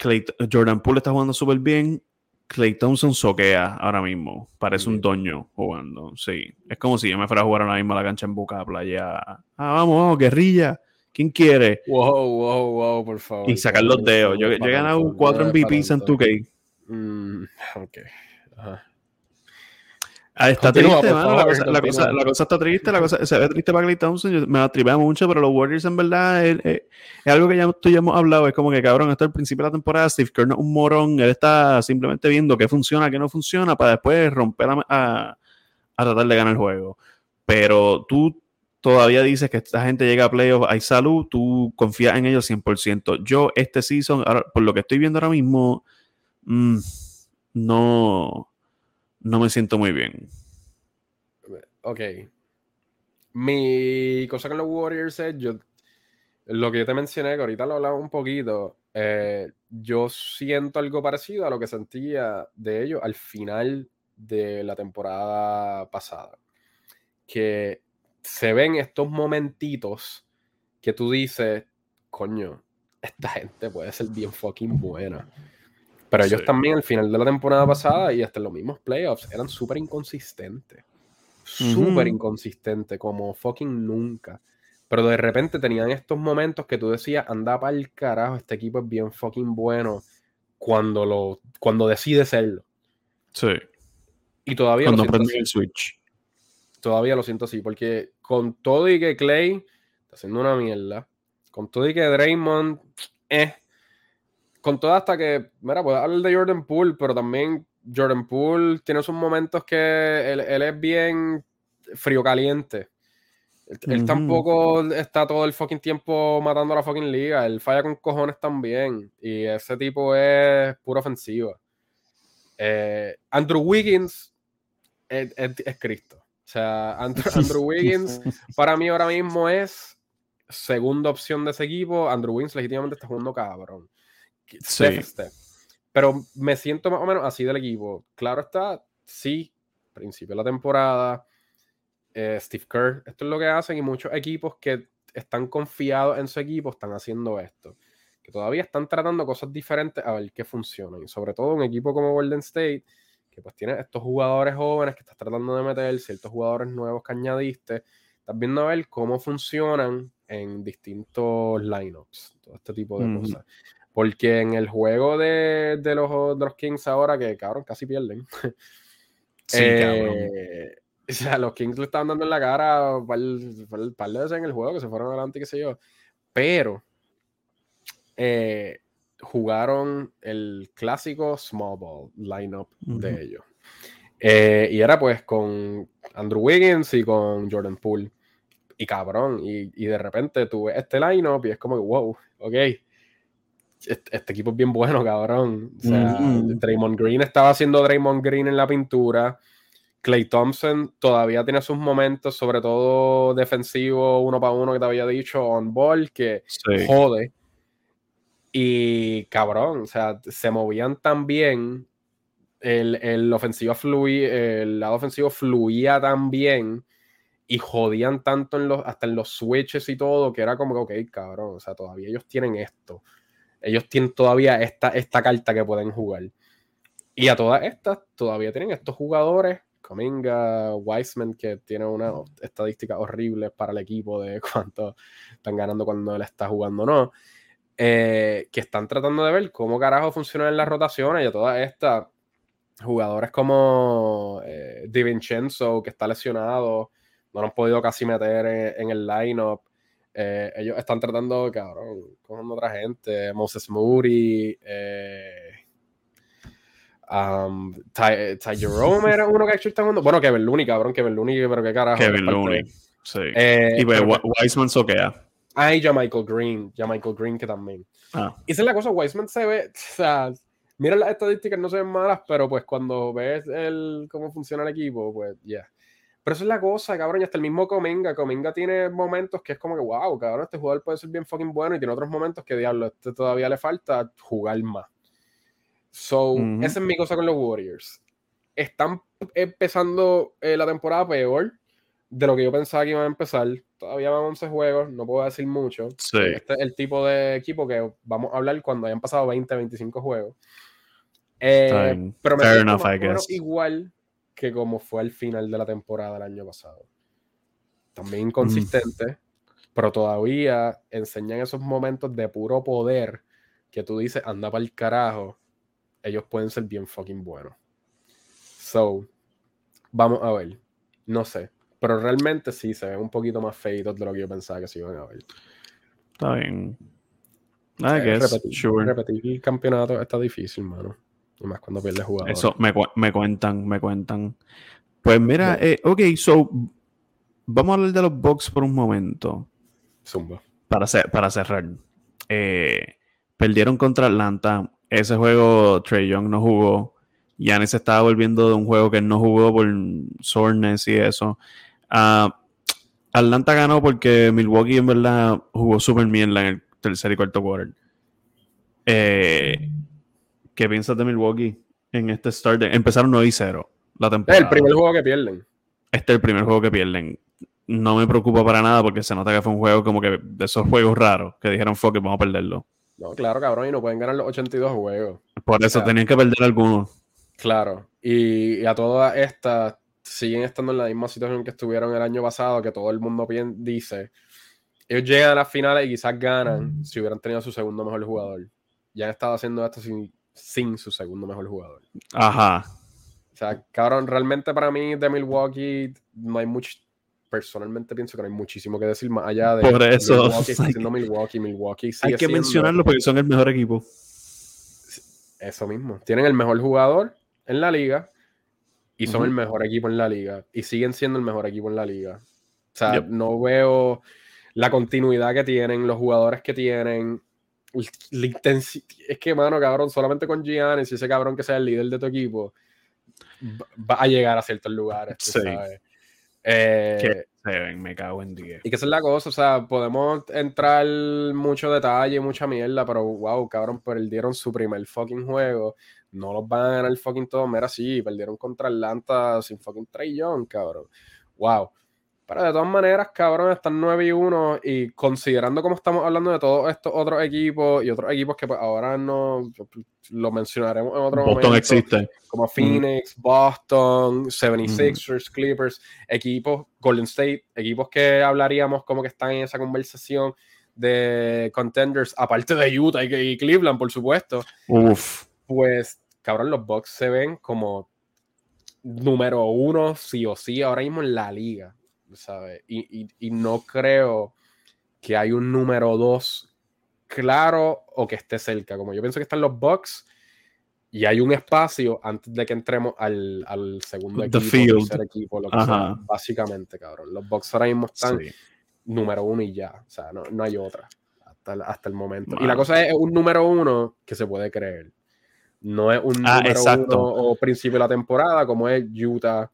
Jordan Poole está jugando súper bien. Clay Thompson soquea ahora mismo. Parece un doño jugando. Sí. Es como si yo me fuera a jugar ahora mismo a la cancha en Boca Playa. Ah, vamos, vamos, guerrilla. ¿Quién quiere? Wow, wow, wow, por favor. Y sacar los dedos. Yo, he ganado cuatro MVPs en 2K. Mm, ok. Ah, está triste, mano. la, cosa, la, cosa, la, cosa, está triste, la cosa se ve triste para Clay Thompson. me atribea mucho, pero los Warriors en verdad es, algo que ya tú ya hemos hablado. Es como que cabrón, es el principio de la temporada. Steve Kerr no es un morón. Él está simplemente viendo qué funciona, qué no funciona, para después romper a, a, a tratar de ganar el juego. pero tú todavía dices que esta gente llega a playoffs, hay salud, tú confías en ellos 100%. Yo este season, por lo que estoy viendo ahora mismo, mm, no, no me siento muy bien. Ok. Mi cosa con los Warriors es, yo, lo que yo te mencioné, que ahorita lo hablaba un poquito, eh, yo siento algo parecido a lo que sentía de ellos al final de la temporada pasada. Que se ven estos momentitos que tú dices, coño, esta gente puede ser bien fucking buena. Pero ellos también al final de la temporada pasada y hasta en los mismos playoffs eran súper inconsistentes. Súper inconsistentes, como fucking nunca. Pero de repente tenían estos momentos que tú decías, anda para el carajo, este equipo es bien fucking bueno cuando, lo, cuando decide serlo. Sí. Y todavía cuando prende el switch. Todavía lo siento así, porque con todo y que Clay está haciendo una mierda, con todo y que Draymond, eh, con todo hasta que, mira, puedo hablar de Jordan Poole, pero también Jordan Poole tiene sus momentos que él, es bien frío caliente. Él, tampoco está todo el fucking tiempo matando a la fucking liga. Él falla con cojones también. Y ese tipo es pura ofensiva. Eh, Andrew Wiggins es, Cristo. O sea, Andrew, Wiggins para mí ahora mismo es segunda opción de ese equipo. Andrew Wiggins legítimamente está jugando cabrón. Sí. Pero me siento más o menos así del equipo. Claro está, sí, principio de la temporada eh, Steve Kerr. Esto es lo que hacen y muchos equipos que están confiados en su equipo están haciendo esto. Que todavía están tratando cosas diferentes a ver qué funcionan. Y sobre todo un equipo como Golden State, que pues tiene estos jugadores jóvenes que estás tratando de meter, ciertos jugadores nuevos que añadiste. Estás viendo a ver cómo funcionan en distintos lineups, todo este tipo de cosas. Porque en el juego de, los, de, los, Kings ahora, que cabrón, casi pierden. Sí, eh, O sea, los Kings le estaban dando en la cara el par de veces en el juego, que se fueron adelante, qué sé yo. Pero eh, jugaron el clásico small ball lineup de ellos. Eh, y era pues con Andrew Wiggins y con Jordan Poole. Y cabrón, y, de repente tuve este lineup y es como, wow, ok. Este, este, equipo es bien bueno, cabrón. O sea, Draymond Green estaba haciendo Draymond Green en la pintura. Clay Thompson todavía tiene sus momentos, sobre todo defensivo, uno para uno que te había dicho, on ball, que jode. Y cabrón, o sea, se movían tan bien. El, el, ofensivo el lado ofensivo fluía tan bien y jodían tanto en los, hasta en los switches y todo, que era como que, ok, cabrón, o sea, todavía ellos tienen esto. Ellos tienen todavía esta, esta carta que pueden jugar. Y a todas estas, todavía tienen estos jugadores Cominga, Wiseman, que tiene una estadística horrible para el equipo de cuánto están ganando cuando él está jugando o no. Eh, que están tratando de ver cómo carajo funcionan las rotaciones y a todas estas jugadores como eh, DiVincenzo, que está lesionado, no lo han podido casi meter en, el lineup. Eh, ellos están tratando, cabrón, con otra gente, Moses Moody, eh, Um, Ty, Ty, Jerome era uno que está jugando. Bueno, Kevin Looney, cabrón, Kevin Looney, pero qué carajo. Kevin Looney, sí. Eh, y pues, Wiseman soquea. Ah, y ya Michael Green, ya Michael Green que también. Ah. Esa es la cosa, Wiseman se ve, o sea, mira las estadísticas, no se ven malas, pero pues cuando ves el, cómo funciona el equipo, pues ya. Yeah. Pero eso es la cosa, cabrón, y hasta el mismo Cominga, Cominga tiene momentos que es como que, wow, cabrón, este jugador puede ser bien fucking bueno, y tiene otros momentos que, diablo, este todavía le falta jugar más. So, esa es mi cosa con los Warriors. Están empezando eh, la temporada peor de lo que yo pensaba que iban a empezar. Todavía van 11 juegos, no puedo decir mucho. Este es el tipo de equipo que vamos a hablar cuando hayan pasado 20, 25 juegos. Eh, pero me Fair igual que como fue al final de la temporada del año pasado. También inconsistente, pero todavía enseñan esos momentos de puro poder que tú dices, anda para el carajo ellos pueden ser bien fucking buenos. So, vamos a ver. No sé. Pero realmente sí, se ven un poquito más feitos de lo que yo pensaba que se iban a ver. Está bien. I repetir, el campeonato está difícil, mano. Y más cuando pierdes jugadores. Eso me, me, cuentan, me cuentan. Pues mira, eh, ok, so vamos a hablar de los Bucks por un momento. Zumba. Para, para cerrar. Eh, perdieron contra Atlanta. Ese juego Trey Young no jugó. Giannis estaba volviendo de un juego que no jugó por soreness y eso. Ah, Atlanta ganó porque Milwaukee en verdad jugó súper bien en el tercer y cuarto quarter. Eh, ¿Qué piensas de Milwaukee en este start? Empezaron 9 y 0 la temporada. Es el primer juego que pierden. Este es el primer juego que pierden. No me preocupa para nada porque se nota que fue un juego como que de esos juegos raros que dijeron que vamos a perderlo. No, claro, cabrón, y no pueden ganar los 82 juegos. Por eso tenían que perder algunos. Claro, y, a todas estas siguen estando en la misma situación que estuvieron el año pasado, que todo el mundo dice. Ellos llegan a las finales y quizás ganan si hubieran tenido su segundo mejor jugador. Ya han estado haciendo esto sin, sin su segundo mejor jugador. Ajá. O sea, cabrón, realmente para mí de Milwaukee no hay mucho. Personalmente pienso que no hay muchísimo que decir más allá de Por eso, Milwaukee, Milwaukee, Hay que mencionarlo porque son el mejor equipo. Eso mismo. Tienen el mejor jugador en la liga y son el mejor equipo en la liga y siguen siendo el mejor equipo en la liga. O sea, no veo la continuidad que tienen, los jugadores que tienen, la intensidad. Es que, mano, cabrón, solamente con Giannis y ese cabrón que sea el líder de tu equipo, va a llegar a ciertos lugares. Sí. Eh, me cago en 10. Y que esa es la cosa, o sea, podemos entrar mucho detalle, mucha mierda, pero wow, cabrón, perdieron su primer fucking juego. No los van a ganar el fucking todo. Mira, sí, perdieron contra Atlanta sin fucking Trey cabrón. Wow. Pero de todas maneras, cabrón, están 9 y 1 y considerando como estamos hablando de todos estos otros equipos y otros equipos que pues, ahora no lo mencionaremos en otro Boston momento. existe. Como Phoenix, Boston, 76ers, Clippers, equipos, Golden State, equipos que hablaríamos como que están en esa conversación de contenders, aparte de Utah y, Cleveland, por supuesto. Uf. Pues, cabrón, los Bucks se ven como número uno, sí o sí, ahora mismo en la liga. Y, no creo que hay un número dos claro o que esté cerca. Como yo pienso que están los Bucks y hay un espacio antes de que entremos al, segundo equipo, tercer equipo, lo que sea, básicamente, cabrón. Los Bucks ahora mismo están número uno y ya. O sea, no, hay otra hasta, el momento. Y la cosa es un número uno que se puede creer. No es un ah, número uno o principio de la temporada como es Utah.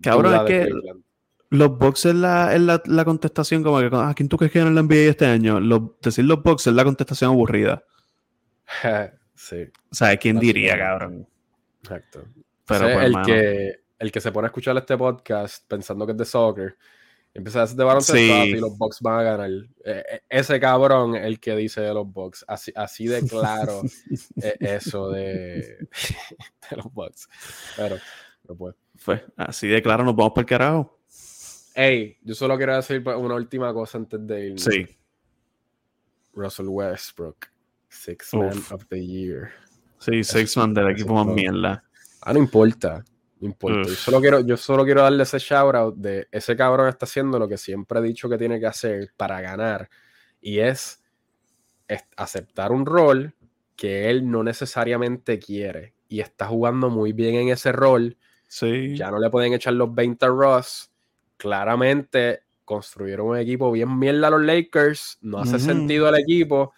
Cabrón, es que los Bucks es la, la, contestación como que, ¿a ah, quién tú crees que gana la NBA este año? decir los Bucks es la contestación aburrida. sí. O sea, ¿quién diría, cabrón? Exacto. Pero pues, el, que, el que se pone a escuchar este podcast pensando que es de soccer, empieza a hacer de baloncesto y los Bucks van a ganar. E, e, ese cabrón el que dice de los Bucks. Así, así de claro eso de, de, los Bucks. Pero, no puede. Pues así de claro nos vamos para el carajo. Hey, yo solo quiero decir una última cosa antes de irme. Sí. Russell Westbrook, Six Man of the Year. Sí, Six Man del equipo más mierda. Ah, no importa. No importa. Yo solo, quiero, yo solo quiero darle ese shout out de ese cabrón está haciendo lo que siempre he dicho que tiene que hacer para ganar. Y es, es aceptar un rol que él no necesariamente quiere. Y está jugando muy bien en ese rol. Sí. Ya no le pueden echar los 20 a Ross claramente construyeron un equipo bien mierda a los Lakers. No hace sentido el equipo,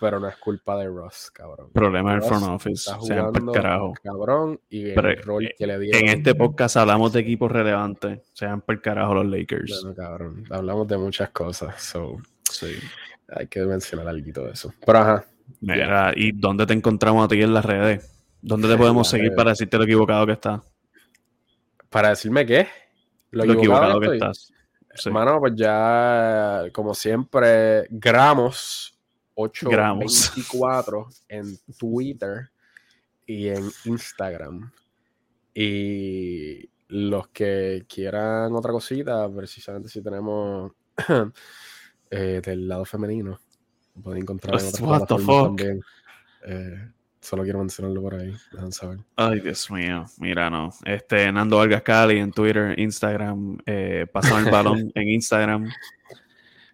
pero no es culpa de Ross, cabrón. Problema del front office. Sean carajo. Cabrón, y el rol eh, que le dieron. En este podcast hablamos de equipos relevantes. Sean per carajo los Lakers. Bueno, cabrón. Hablamos de muchas cosas. So, sí. Hay que mencionar algo de eso. Pero ajá. Mira, ¿y dónde te encontramos a ti en las redes? ¿Dónde te podemos seguir para decirte lo equivocado que está? ¿Para decirme qué? Lo, equivocado, que estás. Hermano, pues ya, como siempre, gramos 824 en Twitter y en Instagram. Y los que quieran otra cosita, precisamente si tenemos eh, del lado femenino, pueden encontrar en otras plataformas también. Eh, Solo quiero mencionarlo por ahí. saber. Ay, Dios mío. Mira, no. Este, Nando Vargas Cali en Twitter, Instagram. Eh, el balón en Instagram.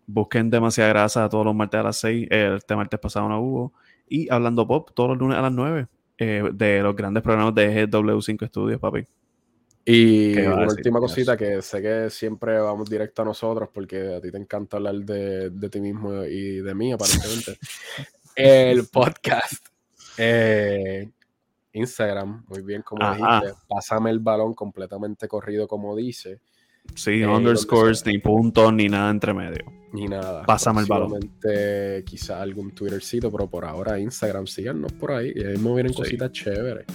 Busquen demasiada grasa todos los martes a las 6. Este martes pasado no hubo. Y hablando pop todos los lunes a las 9. Eh, de los grandes programas de GW5 Studios, papi. Y una última cosita que sé que siempre vamos directo a nosotros porque a ti te encanta hablar de, ti mismo y de mí, aparentemente. el podcast. Eh, Instagram, muy bien como dijiste. Pásame el balón completamente corrido como dice. Sí, underscores, ni puntos, ni nada entre medio. Ni nada. Pásame el balón. Quizá algún Twittercito, pero por ahora Instagram, síganos por ahí. Y ahí me vienen cositas chéveres.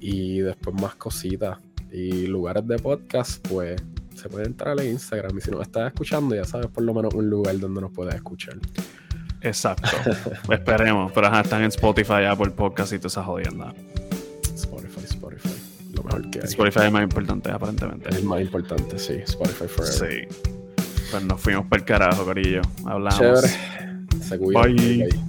Y después más cositas y lugares de podcast, pues se puede entrar a Instagram. Y si nos estás escuchando, ya sabes por lo menos un lugar donde nos puedes escuchar. Exacto. Esperemos. Pero ajá, están en Spotify, Apple Podcast y todas esas jodiendas. Spotify, Spotify. Lo mejor que hay. Spotify es más importante, aparentemente. Es más importante, sí. Spotify Forever. Sí. Pues nos fuimos por el carajo, Corillo. Hablamos. Chévere. Se cuidan. Bye.